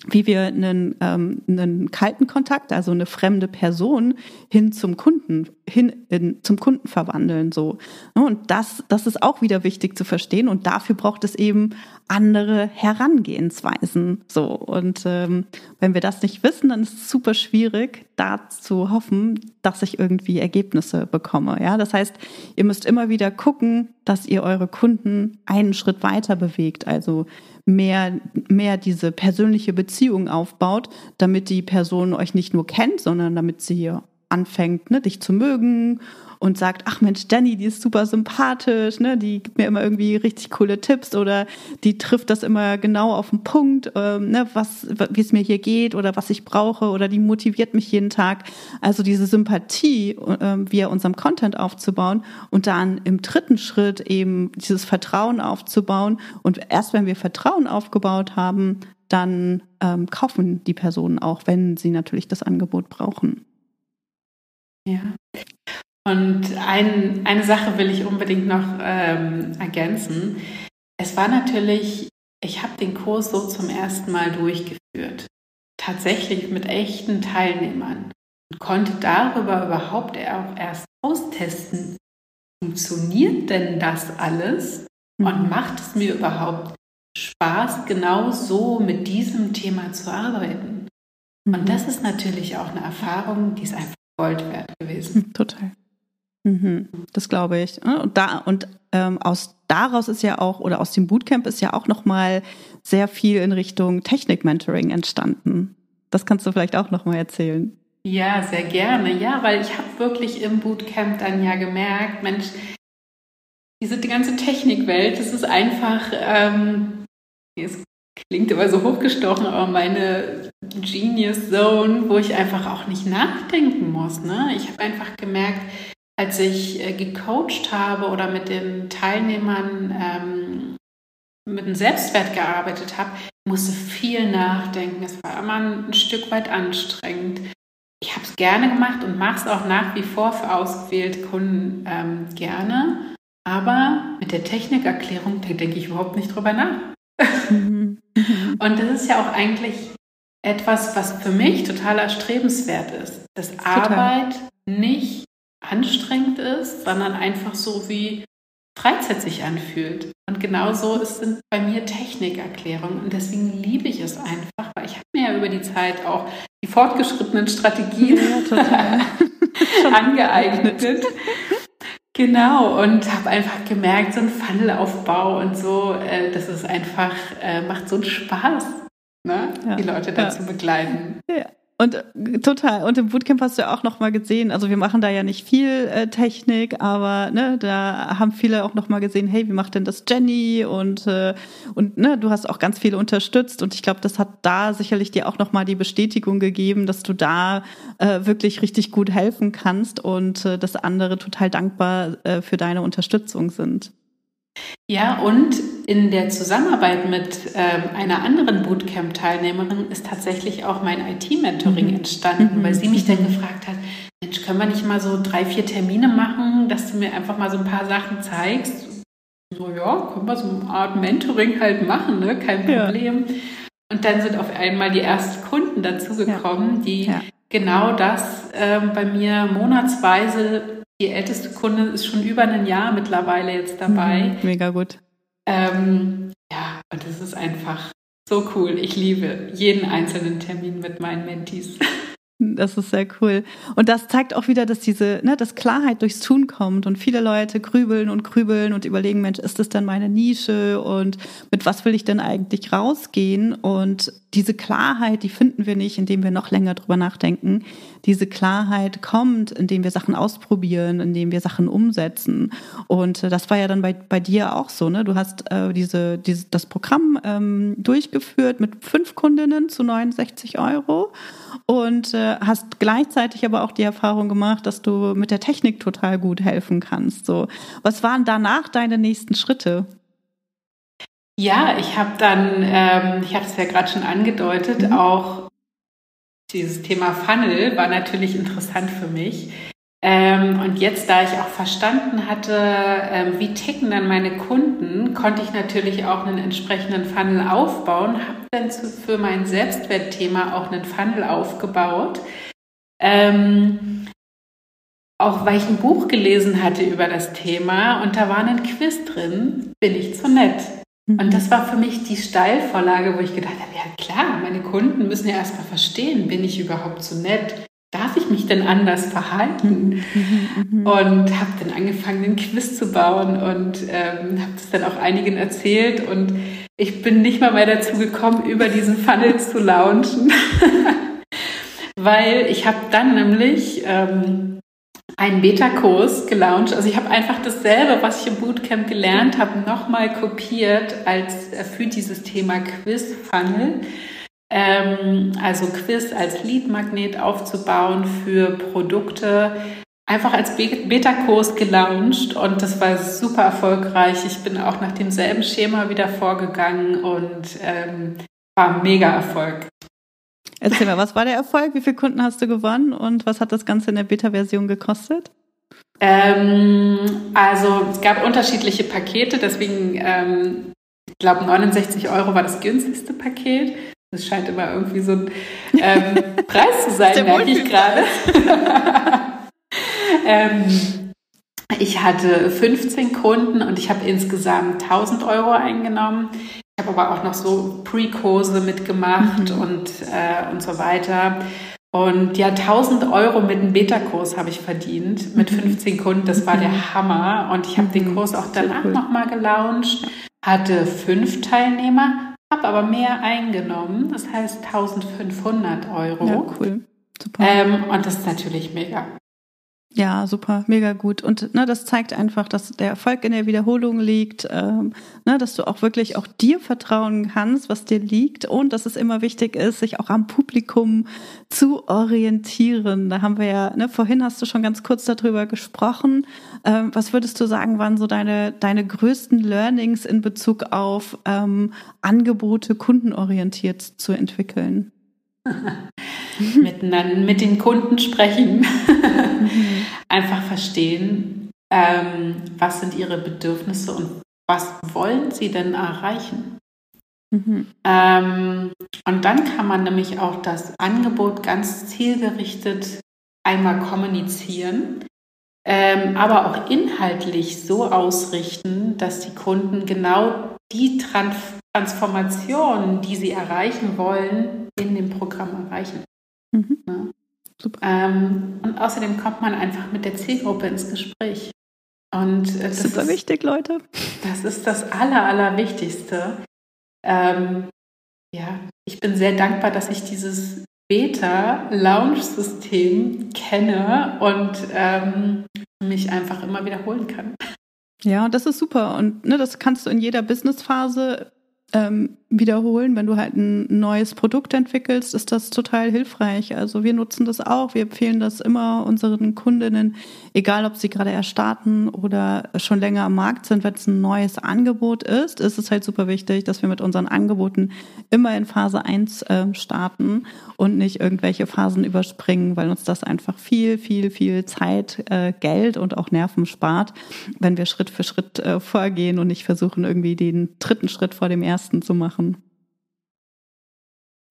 wie wir einen, ähm, einen kalten Kontakt, also eine fremde Person, hin zum Kunden, hin in, zum Kunden verwandeln. So. Und das, das ist auch wieder wichtig zu verstehen. Und dafür braucht es eben andere Herangehensweisen. So. Und ähm, wenn wir das nicht wissen, dann ist es super schwierig, da zu hoffen, dass ich irgendwie Ergebnisse bekomme. Ja, das heißt, ihr müsst immer wieder gucken, dass ihr eure Kunden einen Schritt weiter bewegt. Also mehr, mehr diese persönliche Beziehung aufbaut, damit die Person euch nicht nur kennt, sondern damit sie anfängt, ne, dich zu mögen und sagt, ach Mensch, Jenny, die ist super sympathisch, ne, die gibt mir immer irgendwie richtig coole Tipps oder die trifft das immer genau auf den Punkt, ähm, ne, was, wie es mir hier geht oder was ich brauche oder die motiviert mich jeden Tag. Also diese Sympathie ähm, via unserem Content aufzubauen und dann im dritten Schritt eben dieses Vertrauen aufzubauen und erst wenn wir Vertrauen aufgebaut haben, dann ähm, kaufen die Personen auch, wenn sie natürlich das Angebot brauchen. Ja. Und ein, eine Sache will ich unbedingt noch ähm, ergänzen. Es war natürlich, ich habe den Kurs so zum ersten Mal durchgeführt. Tatsächlich mit echten Teilnehmern. Und konnte darüber überhaupt auch erst austesten, funktioniert denn das alles? Und mhm. macht es mir überhaupt Spaß, genau so mit diesem Thema zu arbeiten? Und mhm. das ist natürlich auch eine Erfahrung, die ist einfach Gold wert gewesen. [LAUGHS] Total. Mhm, das glaube ich. Und da und ähm, aus daraus ist ja auch oder aus dem Bootcamp ist ja auch noch mal sehr viel in Richtung Technik-Mentoring entstanden. Das kannst du vielleicht auch noch mal erzählen. Ja, sehr gerne. Ja, weil ich habe wirklich im Bootcamp dann ja gemerkt, Mensch, diese die ganze Technikwelt, das ist einfach, ähm, es klingt immer so hochgestochen, aber meine Genius Zone, wo ich einfach auch nicht nachdenken muss. Ne? Ich habe einfach gemerkt, als ich äh, gecoacht habe oder mit den Teilnehmern ähm, mit dem Selbstwert gearbeitet habe, musste viel nachdenken. Es war immer ein Stück weit anstrengend. Ich habe es gerne gemacht und mache es auch nach wie vor für ausgewählte Kunden ähm, gerne. Aber mit der Technikerklärung, da denke ich überhaupt nicht drüber nach. Mhm. [LAUGHS] und das ist ja auch eigentlich etwas, was für mich total erstrebenswert ist. Dass Arbeit nicht anstrengend ist, sondern einfach so wie Freizeit sich anfühlt. Und genauso sind bei mir Technikerklärungen. Und deswegen liebe ich es einfach, weil ich habe mir ja über die Zeit auch die fortgeschrittenen Strategien ja, [LAUGHS] angeeignet. Genau, und habe einfach gemerkt, so ein Funnelaufbau und so, äh, das ist einfach, äh, macht so einen Spaß, ne? Ja, die Leute dazu ja. begleiten. Ja. Und äh, total. Und im Bootcamp hast du ja auch noch mal gesehen, also wir machen da ja nicht viel äh, Technik, aber ne, da haben viele auch noch mal gesehen, hey, wie macht denn das Jenny? Und äh, und ne, du hast auch ganz viel unterstützt und ich glaube, das hat da sicherlich dir auch noch mal die Bestätigung gegeben, dass du da äh, wirklich richtig gut helfen kannst und äh, dass andere total dankbar äh, für deine Unterstützung sind. Ja, und in der Zusammenarbeit mit ähm, einer anderen Bootcamp-Teilnehmerin ist tatsächlich auch mein IT-Mentoring mhm. entstanden, weil sie mich dann mhm. gefragt hat, Mensch, können wir nicht mal so drei, vier Termine machen, dass du mir einfach mal so ein paar Sachen zeigst? So, ja, können wir so eine Art Mentoring halt machen, ne? kein Problem. Ja. Und dann sind auf einmal die ersten Kunden dazugekommen, ja. die ja. genau das äh, bei mir monatsweise die älteste Kundin ist schon über ein Jahr mittlerweile jetzt dabei. Mhm, mega gut. Ähm, ja, und es ist einfach so cool. Ich liebe jeden einzelnen Termin mit meinen Mentees. [LAUGHS] Das ist sehr cool. Und das zeigt auch wieder, dass diese, ne, dass Klarheit durchs Tun kommt und viele Leute grübeln und grübeln und überlegen, Mensch, ist das denn meine Nische und mit was will ich denn eigentlich rausgehen? Und diese Klarheit, die finden wir nicht, indem wir noch länger drüber nachdenken. Diese Klarheit kommt, indem wir Sachen ausprobieren, indem wir Sachen umsetzen. Und äh, das war ja dann bei, bei dir auch so, ne? Du hast äh, diese, diese, das Programm ähm, durchgeführt mit fünf Kundinnen zu 69 Euro und äh, hast gleichzeitig aber auch die Erfahrung gemacht, dass du mit der Technik total gut helfen kannst. So, was waren danach deine nächsten Schritte? Ja, ich habe dann, ähm, ich habe es ja gerade schon angedeutet, mhm. auch dieses Thema Funnel war natürlich interessant für mich. Ähm, und jetzt, da ich auch verstanden hatte, ähm, wie ticken dann meine Kunden, konnte ich natürlich auch einen entsprechenden Funnel aufbauen, habe dann zu, für mein Selbstwertthema auch einen Funnel aufgebaut. Ähm, auch weil ich ein Buch gelesen hatte über das Thema und da war ein Quiz drin, bin ich zu nett. Und mhm. das war für mich die Steilvorlage, wo ich gedacht habe, ja klar, meine Kunden müssen ja erstmal verstehen, bin ich überhaupt zu nett? darf ich mich denn anders verhalten? Mhm, mhm. und habe dann angefangen, den Quiz zu bauen und ähm, habe das dann auch einigen erzählt und ich bin nicht mal mehr dazu gekommen, über diesen Funnel zu launchen, [LAUGHS] weil ich habe dann nämlich ähm, einen Beta-Kurs gelauncht. Also ich habe einfach dasselbe, was ich im Bootcamp gelernt habe, nochmal kopiert als äh, für dieses Thema Quiz-Funnel ähm, also Quiz als Lead-Magnet aufzubauen für Produkte. Einfach als Beta-Kurs gelauncht und das war super erfolgreich. Ich bin auch nach demselben Schema wieder vorgegangen und ähm, war mega Erfolg. Erzähl mal, was war der Erfolg? Wie viele Kunden hast du gewonnen und was hat das Ganze in der Beta-Version gekostet? Ähm, also es gab unterschiedliche Pakete, deswegen ähm, ich glaube 69 Euro war das günstigste Paket. Das scheint immer irgendwie so ein ähm, [LAUGHS] Preis zu sein, merke ich gerade. [LAUGHS] ähm, ich hatte 15 Kunden und ich habe insgesamt 1000 Euro eingenommen. Ich habe aber auch noch so Pre-Kurse mitgemacht mhm. und, äh, und so weiter. Und ja, 1000 Euro mit einem Beta-Kurs habe ich verdient, mit 15 mhm. Kunden. Das war der mhm. Hammer. Und ich habe den mhm. Kurs auch danach cool. nochmal gelauncht, hatte fünf Teilnehmer habe aber mehr eingenommen, das heißt 1500 Euro. Ja, cool. Super. Ähm, und das ist natürlich mega. Ja, super, mega gut. Und ne, das zeigt einfach, dass der Erfolg in der Wiederholung liegt, ähm, ne, dass du auch wirklich auch dir vertrauen kannst, was dir liegt und dass es immer wichtig ist, sich auch am Publikum zu orientieren. Da haben wir ja, ne, vorhin hast du schon ganz kurz darüber gesprochen. Ähm, was würdest du sagen, waren so deine, deine größten Learnings in Bezug auf ähm, Angebote kundenorientiert zu entwickeln? [LAUGHS] miteinander, mit den Kunden sprechen. [LAUGHS] einfach verstehen, ähm, was sind ihre Bedürfnisse und was wollen sie denn erreichen. Mhm. Ähm, und dann kann man nämlich auch das Angebot ganz zielgerichtet einmal kommunizieren, ähm, aber auch inhaltlich so ausrichten, dass die Kunden genau die Trans Transformation, die sie erreichen wollen, in dem Programm erreichen. Mhm. Ähm, und außerdem kommt man einfach mit der Zielgruppe ins Gespräch. Und äh, das Super ist wichtig, Leute. Das ist das Aller, Allerwichtigste. Ähm, ja, ich bin sehr dankbar, dass ich dieses Beta-Launch-System kenne und ähm, mich einfach immer wiederholen kann. Ja, das ist super. Und ne, das kannst du in jeder Businessphase ähm, wiederholen. Wenn du halt ein neues Produkt entwickelst, ist das total hilfreich. Also wir nutzen das auch. Wir empfehlen das immer unseren Kundinnen, egal ob sie gerade erst starten oder schon länger am Markt sind, wenn es ein neues Angebot ist, ist es halt super wichtig, dass wir mit unseren Angeboten immer in Phase 1 äh, starten und nicht irgendwelche Phasen überspringen, weil uns das einfach viel, viel, viel Zeit, äh, Geld und auch Nerven spart, wenn wir Schritt für Schritt äh, vorgehen und nicht versuchen, irgendwie den dritten Schritt vor dem ersten zu machen.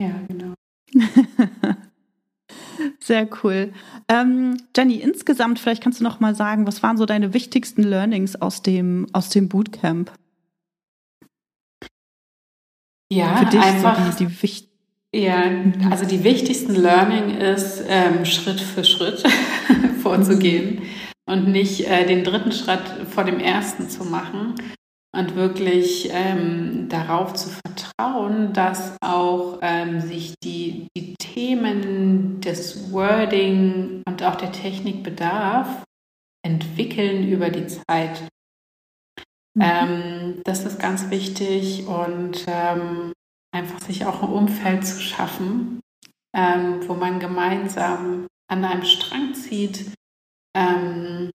Ja, genau. [LAUGHS] Sehr cool. Ähm, Jenny, insgesamt, vielleicht kannst du noch mal sagen, was waren so deine wichtigsten Learnings aus dem, aus dem Bootcamp? Ja, Für dich einfach, so die, die Ja, also die wichtigsten Learning ist, ähm, Schritt für Schritt [LAUGHS] vorzugehen und nicht äh, den dritten Schritt vor dem ersten zu machen und wirklich ähm, darauf zu vertrauen, dass auch ähm, sich die, die Themen des Wording und auch der Technikbedarf entwickeln über die Zeit. Mhm. Ähm, das ist ganz wichtig und ähm, einfach sich auch ein Umfeld zu schaffen, ähm, wo man gemeinsam an einem Strang zieht, ähm,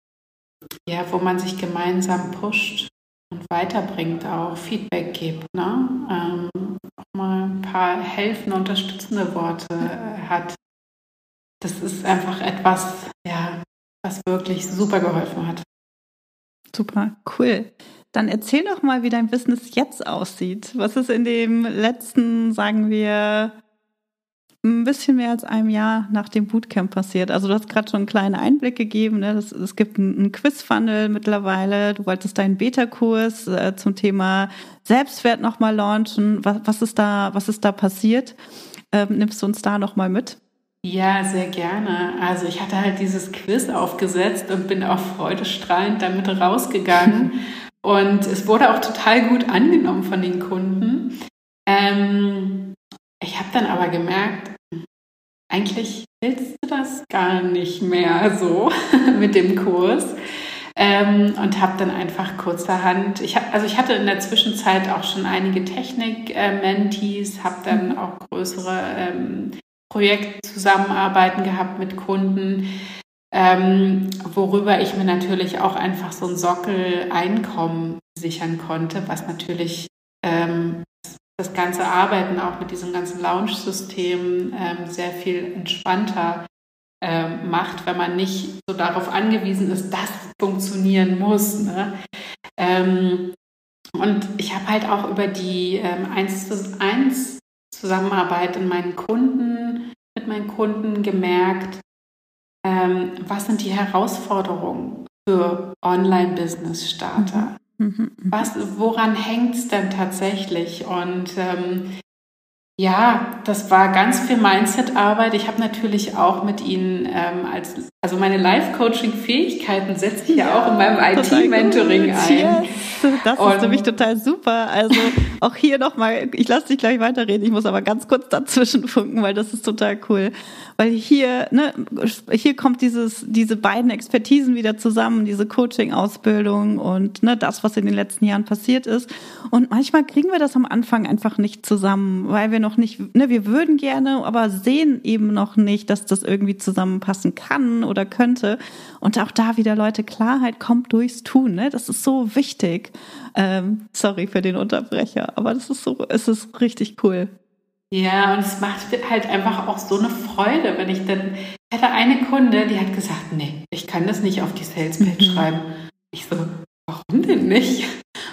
ja, wo man sich gemeinsam pusht und weiterbringt, auch Feedback gibt, ne? Ähm, auch mal ein paar helfende, unterstützende Worte äh, hat. Das ist einfach etwas, ja, was wirklich super geholfen hat. Super, cool. Dann erzähl doch mal, wie dein Business jetzt aussieht. Was ist in dem letzten, sagen wir, ein bisschen mehr als einem Jahr nach dem Bootcamp passiert. Also du hast gerade schon einen kleinen Einblick gegeben. Ne? Das, es gibt einen Quiz-Funnel mittlerweile. Du wolltest deinen Beta-Kurs äh, zum Thema Selbstwert nochmal launchen. Was, was, ist da, was ist da passiert? Ähm, nimmst du uns da nochmal mit? Ja, sehr gerne. Also ich hatte halt dieses Quiz aufgesetzt und bin auch freudestrahlend damit rausgegangen. [LAUGHS] und es wurde auch total gut angenommen von den Kunden. Ähm, ich habe dann aber gemerkt, eigentlich willst du das gar nicht mehr so [LAUGHS] mit dem Kurs. Ähm, und habe dann einfach kurzerhand, ich hab, also ich hatte in der Zwischenzeit auch schon einige Technik-Mentees, habe dann mhm. auch größere ähm, Projektzusammenarbeiten gehabt mit Kunden, ähm, worüber ich mir natürlich auch einfach so ein Sockel-Einkommen sichern konnte, was natürlich ähm, das ganze Arbeiten auch mit diesem ganzen Lounge-System ähm, sehr viel entspannter ähm, macht, wenn man nicht so darauf angewiesen ist, dass es funktionieren muss. Ne? Ähm, und ich habe halt auch über die ähm, 1 zu 1 Zusammenarbeit in meinen Kunden, mit meinen Kunden gemerkt, ähm, was sind die Herausforderungen für Online-Business-Starter. Mhm. Was, woran hängt es denn tatsächlich? Und ähm, ja, das war ganz viel Mindset-Arbeit. Ich habe natürlich auch mit Ihnen ähm, als, also meine Life-Coaching-Fähigkeiten setze ich ja, ja, auch in meinem IT-Mentoring ein. Yes. Das und ist nämlich total super. Also auch hier nochmal, ich lasse dich gleich weiterreden, ich muss aber ganz kurz dazwischen funken, weil das ist total cool. Weil hier, ne, hier kommt dieses, diese beiden Expertisen wieder zusammen, diese Coaching-Ausbildung und ne, das, was in den letzten Jahren passiert ist. Und manchmal kriegen wir das am Anfang einfach nicht zusammen, weil wir noch nicht, ne, wir würden gerne, aber sehen eben noch nicht, dass das irgendwie zusammenpassen kann oder könnte. Und auch da wieder, Leute, Klarheit kommt durchs Tun, ne? Das ist so wichtig. Ähm, sorry für den Unterbrecher, aber das ist so, es ist richtig cool. Ja, und es macht halt einfach auch so eine Freude, wenn ich dann, ich hatte eine Kunde, die hat gesagt, nee, ich kann das nicht auf die Salespage mhm. schreiben. Ich so, warum denn nicht?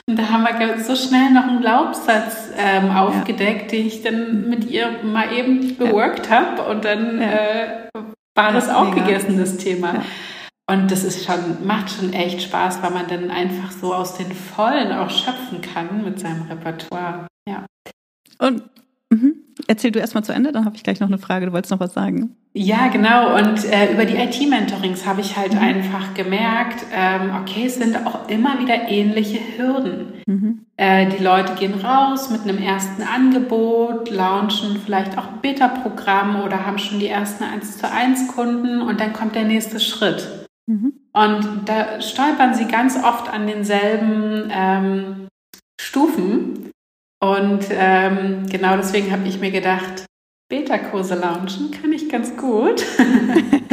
Und da haben wir so schnell noch einen Glaubenssatz ähm, aufgedeckt, ja. den ich dann mit ihr mal eben beworkt ja. habe und dann ja. äh, war das auch mega. gegessen, das Thema. Und das ist schon, macht schon echt Spaß, weil man dann einfach so aus den Vollen auch schöpfen kann mit seinem Repertoire. Ja. Und mh, erzähl du erstmal zu Ende, dann habe ich gleich noch eine Frage. Du wolltest noch was sagen. Ja, genau. Und äh, über die IT-Mentorings habe ich halt mhm. einfach gemerkt, ähm, okay, es sind auch immer wieder ähnliche Hürden. Mhm. Äh, die Leute gehen raus mit einem ersten Angebot, launchen vielleicht auch ein Beta-Programm oder haben schon die ersten 1 zu 1 Kunden und dann kommt der nächste Schritt. Mhm. Und da stolpern sie ganz oft an denselben ähm, Stufen und ähm, genau deswegen habe ich mir gedacht, Beta-Kurse launchen kann ich ganz gut. [LAUGHS]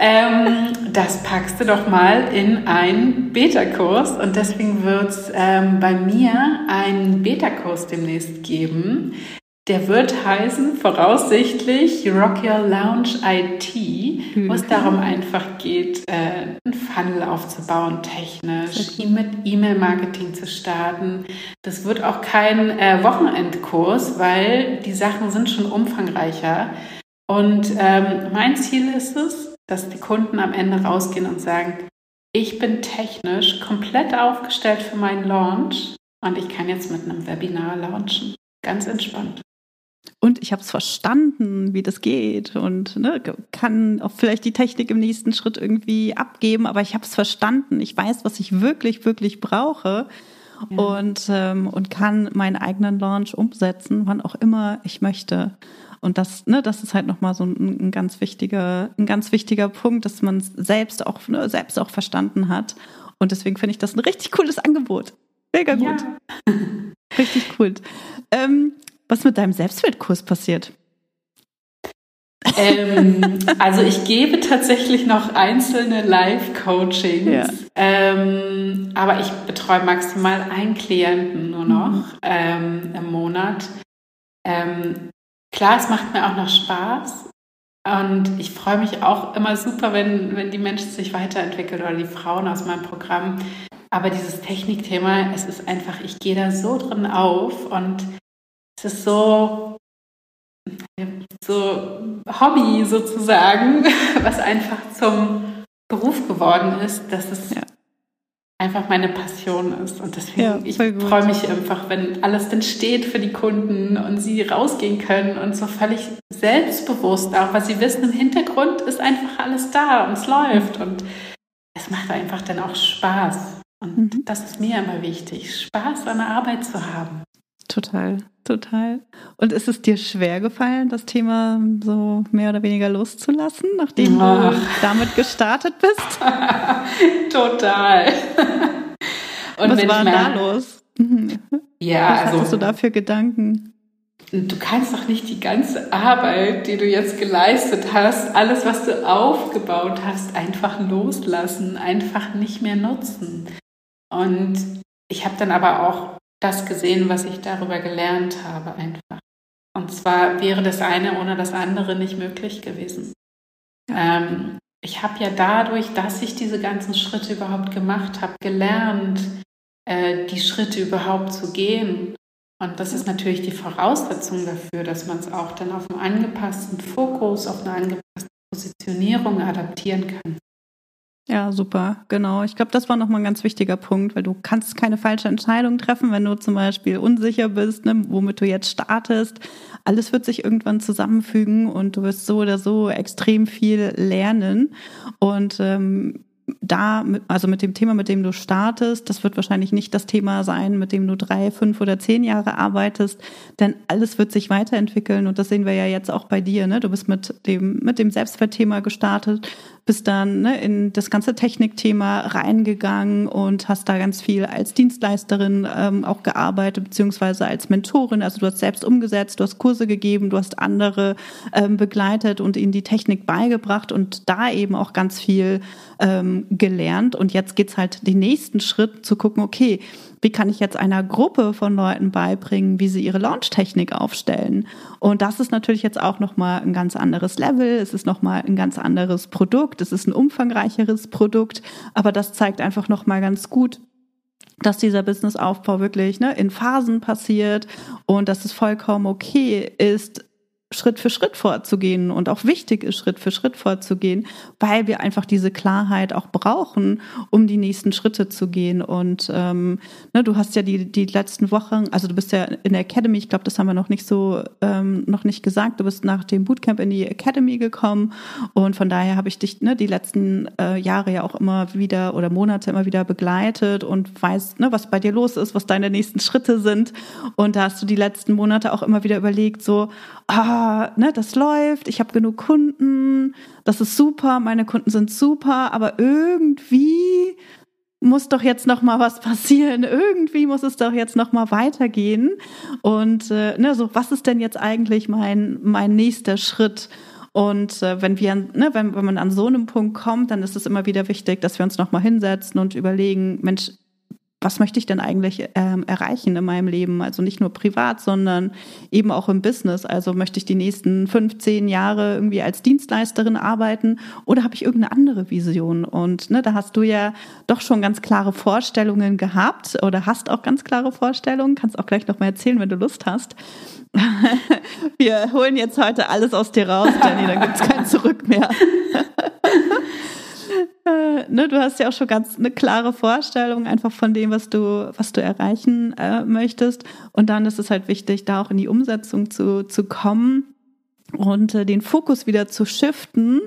ähm, das packst du doch mal in einen Beta-Kurs und deswegen wird es ähm, bei mir einen Beta-Kurs demnächst geben, der wird heißen voraussichtlich Rock Your Lounge IT. Wo es darum einfach geht, äh, einen Funnel aufzubauen, technisch, mit E-Mail-Marketing zu starten. Das wird auch kein äh, Wochenendkurs, weil die Sachen sind schon umfangreicher. Und ähm, mein Ziel ist es, dass die Kunden am Ende rausgehen und sagen, ich bin technisch komplett aufgestellt für meinen Launch und ich kann jetzt mit einem Webinar launchen. Ganz entspannt. Und ich habe es verstanden, wie das geht und ne, kann auch vielleicht die Technik im nächsten Schritt irgendwie abgeben, aber ich habe es verstanden. Ich weiß, was ich wirklich, wirklich brauche. Ja. Und, ähm, und kann meinen eigenen Launch umsetzen, wann auch immer ich möchte. Und das, ne, das ist halt nochmal so ein, ein, ganz wichtiger, ein ganz wichtiger Punkt, dass man es selbst auch, ne, selbst auch verstanden hat. Und deswegen finde ich das ein richtig cooles Angebot. Mega gut. Ja. richtig cool. Ähm, was mit deinem Selbstwertkurs passiert? ähm, also ich gebe tatsächlich noch einzelne Live-Coachings, ja. ähm, aber ich betreue maximal einen Klienten nur noch mhm. ähm, im Monat. Ähm, klar, es macht mir auch noch Spaß und ich freue mich auch immer super, wenn, wenn die Menschen sich weiterentwickeln oder die Frauen aus meinem Programm. Aber dieses Technikthema, es ist einfach, ich gehe da so drin auf und es ist so, so Hobby sozusagen, [LAUGHS] was einfach zum Beruf geworden ist, dass es ja. einfach meine Passion ist. Und deswegen, ja, ich freue mich einfach, wenn alles dann steht für die Kunden und sie rausgehen können und so völlig selbstbewusst auch, weil sie wissen, im Hintergrund ist einfach alles da und es läuft und es macht einfach dann auch Spaß. Und mhm. das ist mir immer wichtig, Spaß an der Arbeit zu haben. Total, total. Und ist es dir schwer gefallen, das Thema so mehr oder weniger loszulassen, nachdem Ach. du damit gestartet bist? [LAUGHS] total. [LAUGHS] Und Was war da los? Ja, Was also, hattest du da für Gedanken? Du kannst doch nicht die ganze Arbeit, die du jetzt geleistet hast, alles, was du aufgebaut hast, einfach loslassen, einfach nicht mehr nutzen. Und ich habe dann aber auch das gesehen, was ich darüber gelernt habe, einfach. Und zwar wäre das eine ohne das andere nicht möglich gewesen. Ähm, ich habe ja dadurch, dass ich diese ganzen Schritte überhaupt gemacht habe, gelernt, äh, die Schritte überhaupt zu gehen. Und das ist natürlich die Voraussetzung dafür, dass man es auch dann auf einen angepassten Fokus, auf eine angepasste Positionierung adaptieren kann. Ja, super, genau. Ich glaube, das war nochmal ein ganz wichtiger Punkt, weil du kannst keine falsche Entscheidung treffen, wenn du zum Beispiel unsicher bist, ne, womit du jetzt startest. Alles wird sich irgendwann zusammenfügen und du wirst so oder so extrem viel lernen. Und ähm, da, also mit dem Thema, mit dem du startest, das wird wahrscheinlich nicht das Thema sein, mit dem du drei, fünf oder zehn Jahre arbeitest, denn alles wird sich weiterentwickeln und das sehen wir ja jetzt auch bei dir. Ne? Du bist mit dem, mit dem Selbstwertthema gestartet, bist dann ne, in das ganze Technikthema reingegangen und hast da ganz viel als Dienstleisterin ähm, auch gearbeitet, beziehungsweise als Mentorin. Also du hast selbst umgesetzt, du hast Kurse gegeben, du hast andere ähm, begleitet und ihnen die Technik beigebracht und da eben auch ganz viel ähm, gelernt. Und jetzt geht's halt den nächsten Schritt zu gucken, okay, wie kann ich jetzt einer Gruppe von Leuten beibringen, wie sie ihre Launchtechnik aufstellen? Und das ist natürlich jetzt auch nochmal ein ganz anderes Level. Es ist nochmal ein ganz anderes Produkt. Es ist ein umfangreicheres Produkt. Aber das zeigt einfach nochmal ganz gut, dass dieser Businessaufbau wirklich ne, in Phasen passiert und dass es vollkommen okay ist, Schritt für Schritt vorzugehen und auch wichtig ist, Schritt für Schritt vorzugehen, weil wir einfach diese Klarheit auch brauchen, um die nächsten Schritte zu gehen. Und ähm, ne, du hast ja die, die letzten Wochen, also du bist ja in der Academy, ich glaube, das haben wir noch nicht so, ähm, noch nicht gesagt, du bist nach dem Bootcamp in die Academy gekommen und von daher habe ich dich ne, die letzten äh, Jahre ja auch immer wieder oder Monate immer wieder begleitet und weiß, ne, was bei dir los ist, was deine nächsten Schritte sind. Und da hast du die letzten Monate auch immer wieder überlegt, so, ah, ne, das läuft, ich habe genug Kunden, das ist super, meine Kunden sind super, aber irgendwie muss doch jetzt noch mal was [LAUGHS] passieren. Irgendwie muss es doch jetzt noch mal weitergehen. Und äh, ne, so was ist denn jetzt eigentlich mein mein nächster Schritt? Und äh, wenn wir, ne, wenn, wenn man an so einem Punkt kommt, dann ist es immer wieder wichtig, dass wir uns noch mal hinsetzen und überlegen, Mensch, was möchte ich denn eigentlich ähm, erreichen in meinem Leben? Also nicht nur privat, sondern eben auch im Business. Also möchte ich die nächsten 15 Jahre irgendwie als Dienstleisterin arbeiten oder habe ich irgendeine andere Vision? Und ne, da hast du ja doch schon ganz klare Vorstellungen gehabt oder hast auch ganz klare Vorstellungen. Kannst auch gleich noch mal erzählen, wenn du Lust hast. [LAUGHS] Wir holen jetzt heute alles aus dir raus, Jenny, dann gibt's kein Zurück mehr. [LAUGHS] Äh, ne, du hast ja auch schon ganz eine klare Vorstellung einfach von dem, was du, was du erreichen äh, möchtest. Und dann ist es halt wichtig, da auch in die Umsetzung zu, zu kommen und äh, den Fokus wieder zu shiften,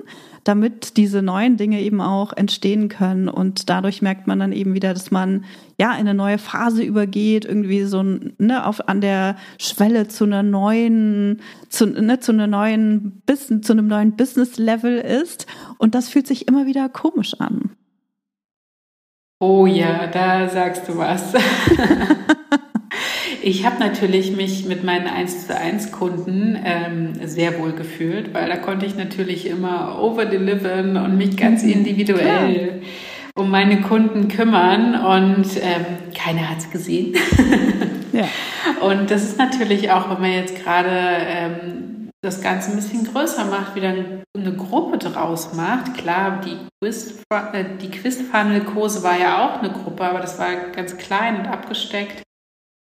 damit diese neuen Dinge eben auch entstehen können. Und dadurch merkt man dann eben wieder, dass man ja in eine neue Phase übergeht, irgendwie so ne, auf an der Schwelle zu einer neuen, zu, ne, zu einer neuen Business, zu einem neuen Business-Level ist. Und das fühlt sich immer wieder komisch an. Oh ja, da sagst du was. [LAUGHS] Ich habe natürlich mich mit meinen 1 zu 1 Kunden ähm, sehr wohl gefühlt, weil da konnte ich natürlich immer overdelivern und mich ganz mhm. individuell Klar. um meine Kunden kümmern und ähm, keiner hat es gesehen. [LAUGHS] ja. Und das ist natürlich auch, wenn man jetzt gerade ähm, das Ganze ein bisschen größer macht, wieder eine Gruppe draus macht. Klar, die Quiz, äh, die Quiz-Funnel-Kurse war ja auch eine Gruppe, aber das war ganz klein und abgesteckt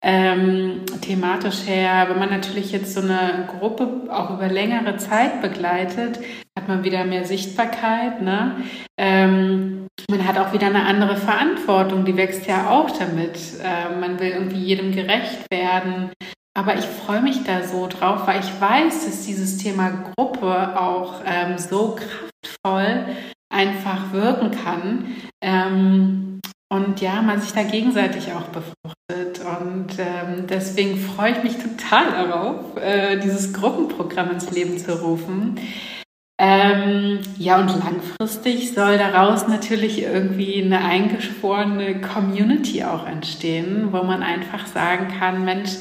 ähm, thematisch her. Wenn man natürlich jetzt so eine Gruppe auch über längere Zeit begleitet, hat man wieder mehr Sichtbarkeit. Ne? Ähm, man hat auch wieder eine andere Verantwortung, die wächst ja auch damit. Ähm, man will irgendwie jedem gerecht werden. Aber ich freue mich da so drauf, weil ich weiß, dass dieses Thema Gruppe auch ähm, so kraftvoll einfach wirken kann. Ähm, und ja, man sich da gegenseitig auch befruchtet. Und ähm, deswegen freue ich mich total darauf, äh, dieses Gruppenprogramm ins Leben zu rufen. Ähm, ja, und langfristig soll daraus natürlich irgendwie eine eingeschworene Community auch entstehen, wo man einfach sagen kann, Mensch,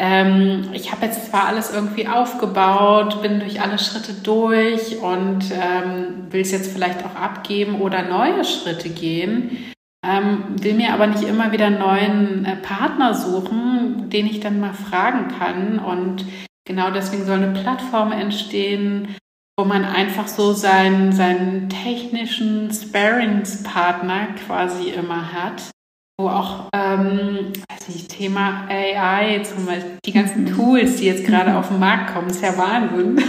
ähm, ich habe jetzt zwar alles irgendwie aufgebaut, bin durch alle Schritte durch und ähm, will es jetzt vielleicht auch abgeben oder neue Schritte gehen ähm, will mir aber nicht immer wieder einen neuen äh, Partner suchen, den ich dann mal fragen kann. Und genau deswegen soll eine Plattform entstehen, wo man einfach so seinen, seinen technischen Sparingspartner quasi immer hat. Wo auch, ähm, weiß nicht, Thema AI, zum Beispiel die ganzen mhm. Tools, die jetzt gerade mhm. auf den Markt kommen, ist ja Wahnsinn.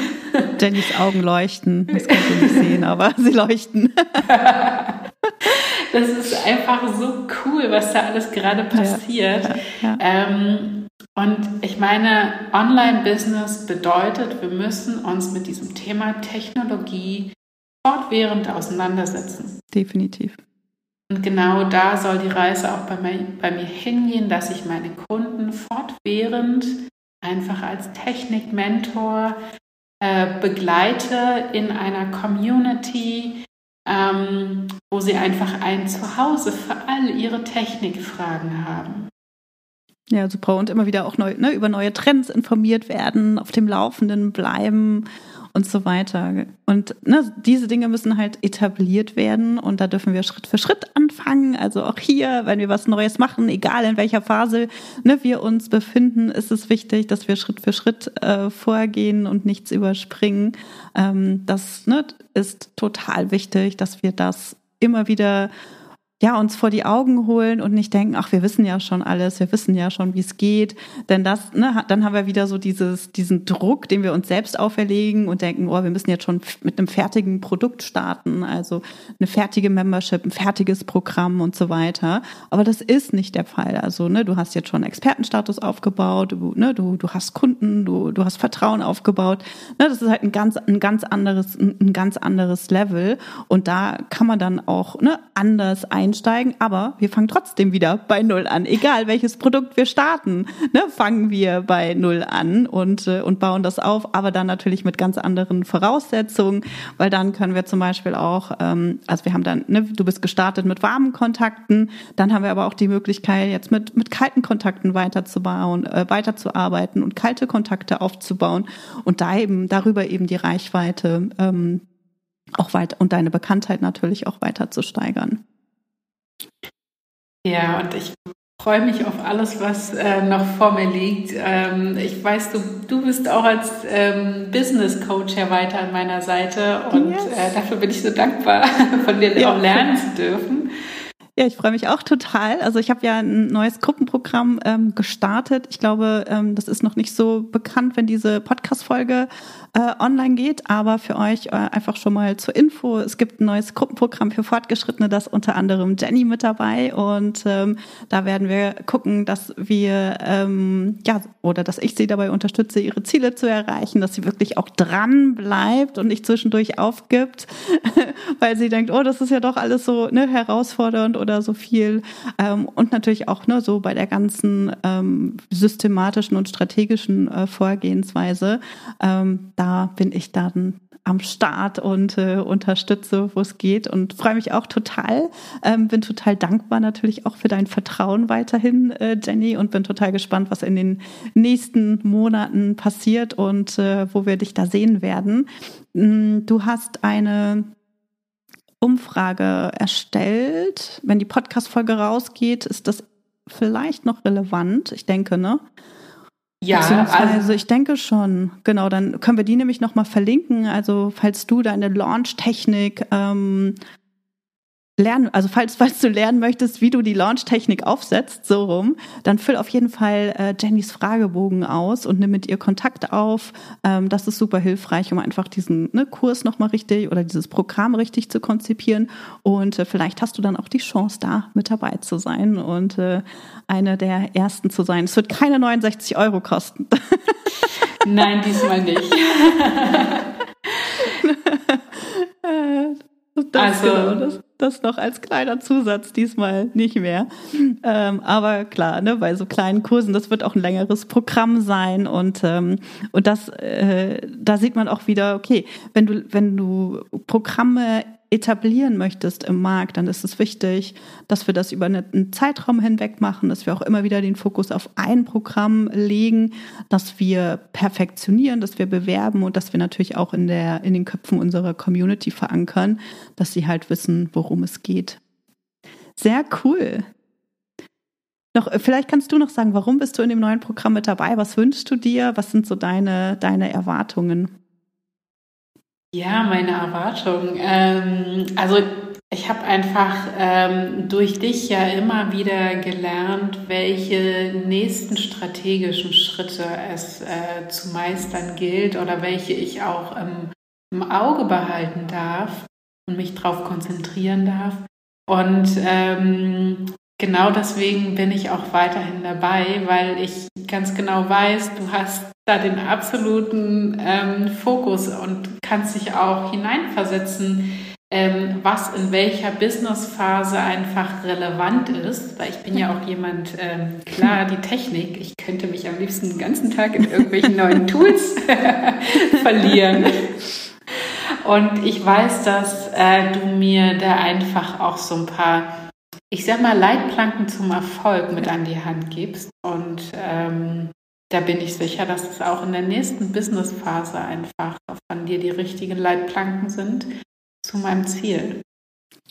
Jennys Augen leuchten. Das könnt ihr nicht sehen, aber sie leuchten. [LAUGHS] Das ist einfach so cool, was da alles gerade passiert. Ja, ja, ja. Ähm, und ich meine, Online-Business bedeutet, wir müssen uns mit diesem Thema Technologie fortwährend auseinandersetzen. Definitiv. Und genau da soll die Reise auch bei mir, bei mir hingehen, dass ich meine Kunden fortwährend einfach als Technikmentor äh, begleite in einer Community, ähm, wo sie einfach ein Zuhause für all ihre Technikfragen haben. Ja, super. Und immer wieder auch neu, ne, über neue Trends informiert werden, auf dem Laufenden bleiben und so weiter. Und ne, diese Dinge müssen halt etabliert werden und da dürfen wir Schritt für Schritt anfangen. Also auch hier, wenn wir was Neues machen, egal in welcher Phase ne, wir uns befinden, ist es wichtig, dass wir Schritt für Schritt äh, vorgehen und nichts überspringen. Ähm, das ne, ist total wichtig, dass wir das immer wieder ja, uns vor die Augen holen und nicht denken, ach, wir wissen ja schon alles, wir wissen ja schon, wie es geht. Denn das, ne, dann haben wir wieder so dieses, diesen Druck, den wir uns selbst auferlegen und denken, oh, wir müssen jetzt schon mit einem fertigen Produkt starten, also eine fertige Membership, ein fertiges Programm und so weiter. Aber das ist nicht der Fall. Also, ne, du hast jetzt schon Expertenstatus aufgebaut, du, ne, du, du hast Kunden, du, du hast Vertrauen aufgebaut. Ne, das ist halt ein ganz, ein ganz anderes, ein ganz anderes Level. Und da kann man dann auch, ne, anders ein einsteigen, aber wir fangen trotzdem wieder bei Null an. Egal welches Produkt wir starten, ne, fangen wir bei Null an und, äh, und bauen das auf, aber dann natürlich mit ganz anderen Voraussetzungen, weil dann können wir zum Beispiel auch, ähm, also wir haben dann, ne, du bist gestartet mit warmen Kontakten, dann haben wir aber auch die Möglichkeit, jetzt mit, mit kalten Kontakten weiterzubauen, äh, weiterzuarbeiten und kalte Kontakte aufzubauen und da eben darüber eben die Reichweite ähm, auch weiter und deine Bekanntheit natürlich auch weiter zu steigern. Ja, und ich freue mich auf alles, was äh, noch vor mir liegt. Ähm, ich weiß, du, du bist auch als ähm, Business Coach ja weiter an meiner Seite und yes. äh, dafür bin ich so dankbar, [LAUGHS] von dir ja. auch lernen zu dürfen. Ja, ich freue mich auch total. Also ich habe ja ein neues Gruppenprogramm ähm, gestartet. Ich glaube, ähm, das ist noch nicht so bekannt, wenn diese Podcast-Folge äh, online geht, aber für euch äh, einfach schon mal zur Info. Es gibt ein neues Gruppenprogramm für Fortgeschrittene, das unter anderem Jenny mit dabei und ähm, da werden wir gucken, dass wir ähm, ja oder dass ich sie dabei unterstütze, ihre Ziele zu erreichen, dass sie wirklich auch dran bleibt und nicht zwischendurch aufgibt, [LAUGHS] weil sie denkt, oh, das ist ja doch alles so ne, herausfordernd oder so viel ähm, und natürlich auch ne, so bei der ganzen ähm, systematischen und strategischen äh, Vorgehensweise. Ähm, da bin ich dann am Start und äh, unterstütze, wo es geht und freue mich auch total. Ähm, bin total dankbar natürlich auch für dein Vertrauen weiterhin, äh, Jenny, und bin total gespannt, was in den nächsten Monaten passiert und äh, wo wir dich da sehen werden. Mm, du hast eine Umfrage erstellt. Wenn die Podcast-Folge rausgeht, ist das vielleicht noch relevant. Ich denke, ne? Ja, also ich denke schon. Genau, dann können wir die nämlich nochmal verlinken. Also falls du deine Launch-Technik ähm, lernen, also falls, [LAUGHS] falls du lernen möchtest, wie du die Launch-Technik aufsetzt, so rum, dann füll auf jeden Fall äh, Jennys Fragebogen aus und nimm mit ihr Kontakt auf. Ähm, das ist super hilfreich, um einfach diesen ne, Kurs nochmal richtig oder dieses Programm richtig zu konzipieren. Und äh, vielleicht hast du dann auch die Chance, da mit dabei zu sein und äh, eine der ersten zu sein. Es wird keine 69 Euro kosten. [LAUGHS] Nein, diesmal nicht. [LAUGHS] Das, also, genau, das, noch als kleiner Zusatz, diesmal nicht mehr. Ähm, aber klar, ne, bei so kleinen Kursen, das wird auch ein längeres Programm sein und, ähm, und das, äh, da sieht man auch wieder, okay, wenn du, wenn du Programme etablieren möchtest im Markt, dann ist es wichtig, dass wir das über einen Zeitraum hinweg machen, dass wir auch immer wieder den Fokus auf ein Programm legen, dass wir perfektionieren, dass wir bewerben und dass wir natürlich auch in der, in den Köpfen unserer Community verankern, dass sie halt wissen, worum es geht. Sehr cool. Noch, vielleicht kannst du noch sagen, warum bist du in dem neuen Programm mit dabei? Was wünschst du dir? Was sind so deine, deine Erwartungen? Ja, meine Erwartung. Ähm, also ich habe einfach ähm, durch dich ja immer wieder gelernt, welche nächsten strategischen Schritte es äh, zu meistern gilt oder welche ich auch im, im Auge behalten darf und mich darauf konzentrieren darf. Und ähm, genau deswegen bin ich auch weiterhin dabei, weil ich ganz genau weiß, du hast da den absoluten ähm, Fokus und kannst dich auch hineinversetzen, ähm, was in welcher Businessphase einfach relevant ist. Weil ich bin ja auch jemand, ähm, klar, die Technik, ich könnte mich am liebsten den ganzen Tag in irgendwelchen neuen [LAUGHS] Tools [LAUGHS] verlieren. Und ich weiß, dass äh, du mir da einfach auch so ein paar ich sag mal, Leitplanken zum Erfolg mit an die Hand gibst. Und ähm, da bin ich sicher, dass es auch in der nächsten Businessphase einfach von dir die richtigen Leitplanken sind zu meinem Ziel.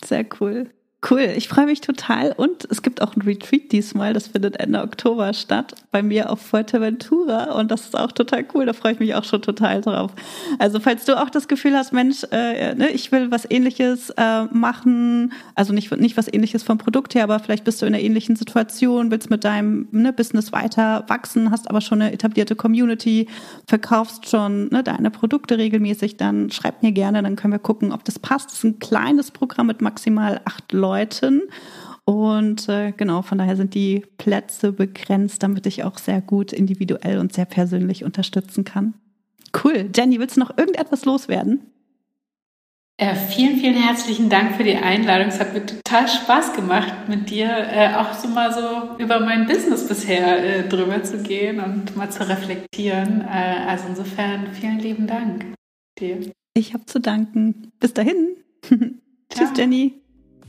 Sehr cool. Cool, ich freue mich total und es gibt auch ein Retreat diesmal, das findet Ende Oktober statt, bei mir auf Fuerteventura und das ist auch total cool, da freue ich mich auch schon total drauf. Also falls du auch das Gefühl hast, Mensch, äh, ne, ich will was ähnliches äh, machen, also nicht, nicht was ähnliches vom Produkt her, aber vielleicht bist du in einer ähnlichen Situation, willst mit deinem ne, Business weiter wachsen, hast aber schon eine etablierte Community, verkaufst schon ne, deine Produkte regelmäßig, dann schreib mir gerne, dann können wir gucken, ob das passt. Das ist ein kleines Programm mit maximal acht Leuten Leuten. Und äh, genau, von daher sind die Plätze begrenzt, damit ich auch sehr gut individuell und sehr persönlich unterstützen kann. Cool. Jenny, willst du noch irgendetwas loswerden? Äh, vielen, vielen herzlichen Dank für die Einladung. Es hat mir total Spaß gemacht, mit dir äh, auch so mal so über mein Business bisher äh, drüber zu gehen und mal zu reflektieren. Äh, also insofern vielen lieben Dank dir. Ich habe zu danken. Bis dahin. [LAUGHS] Tschüss, Jenny.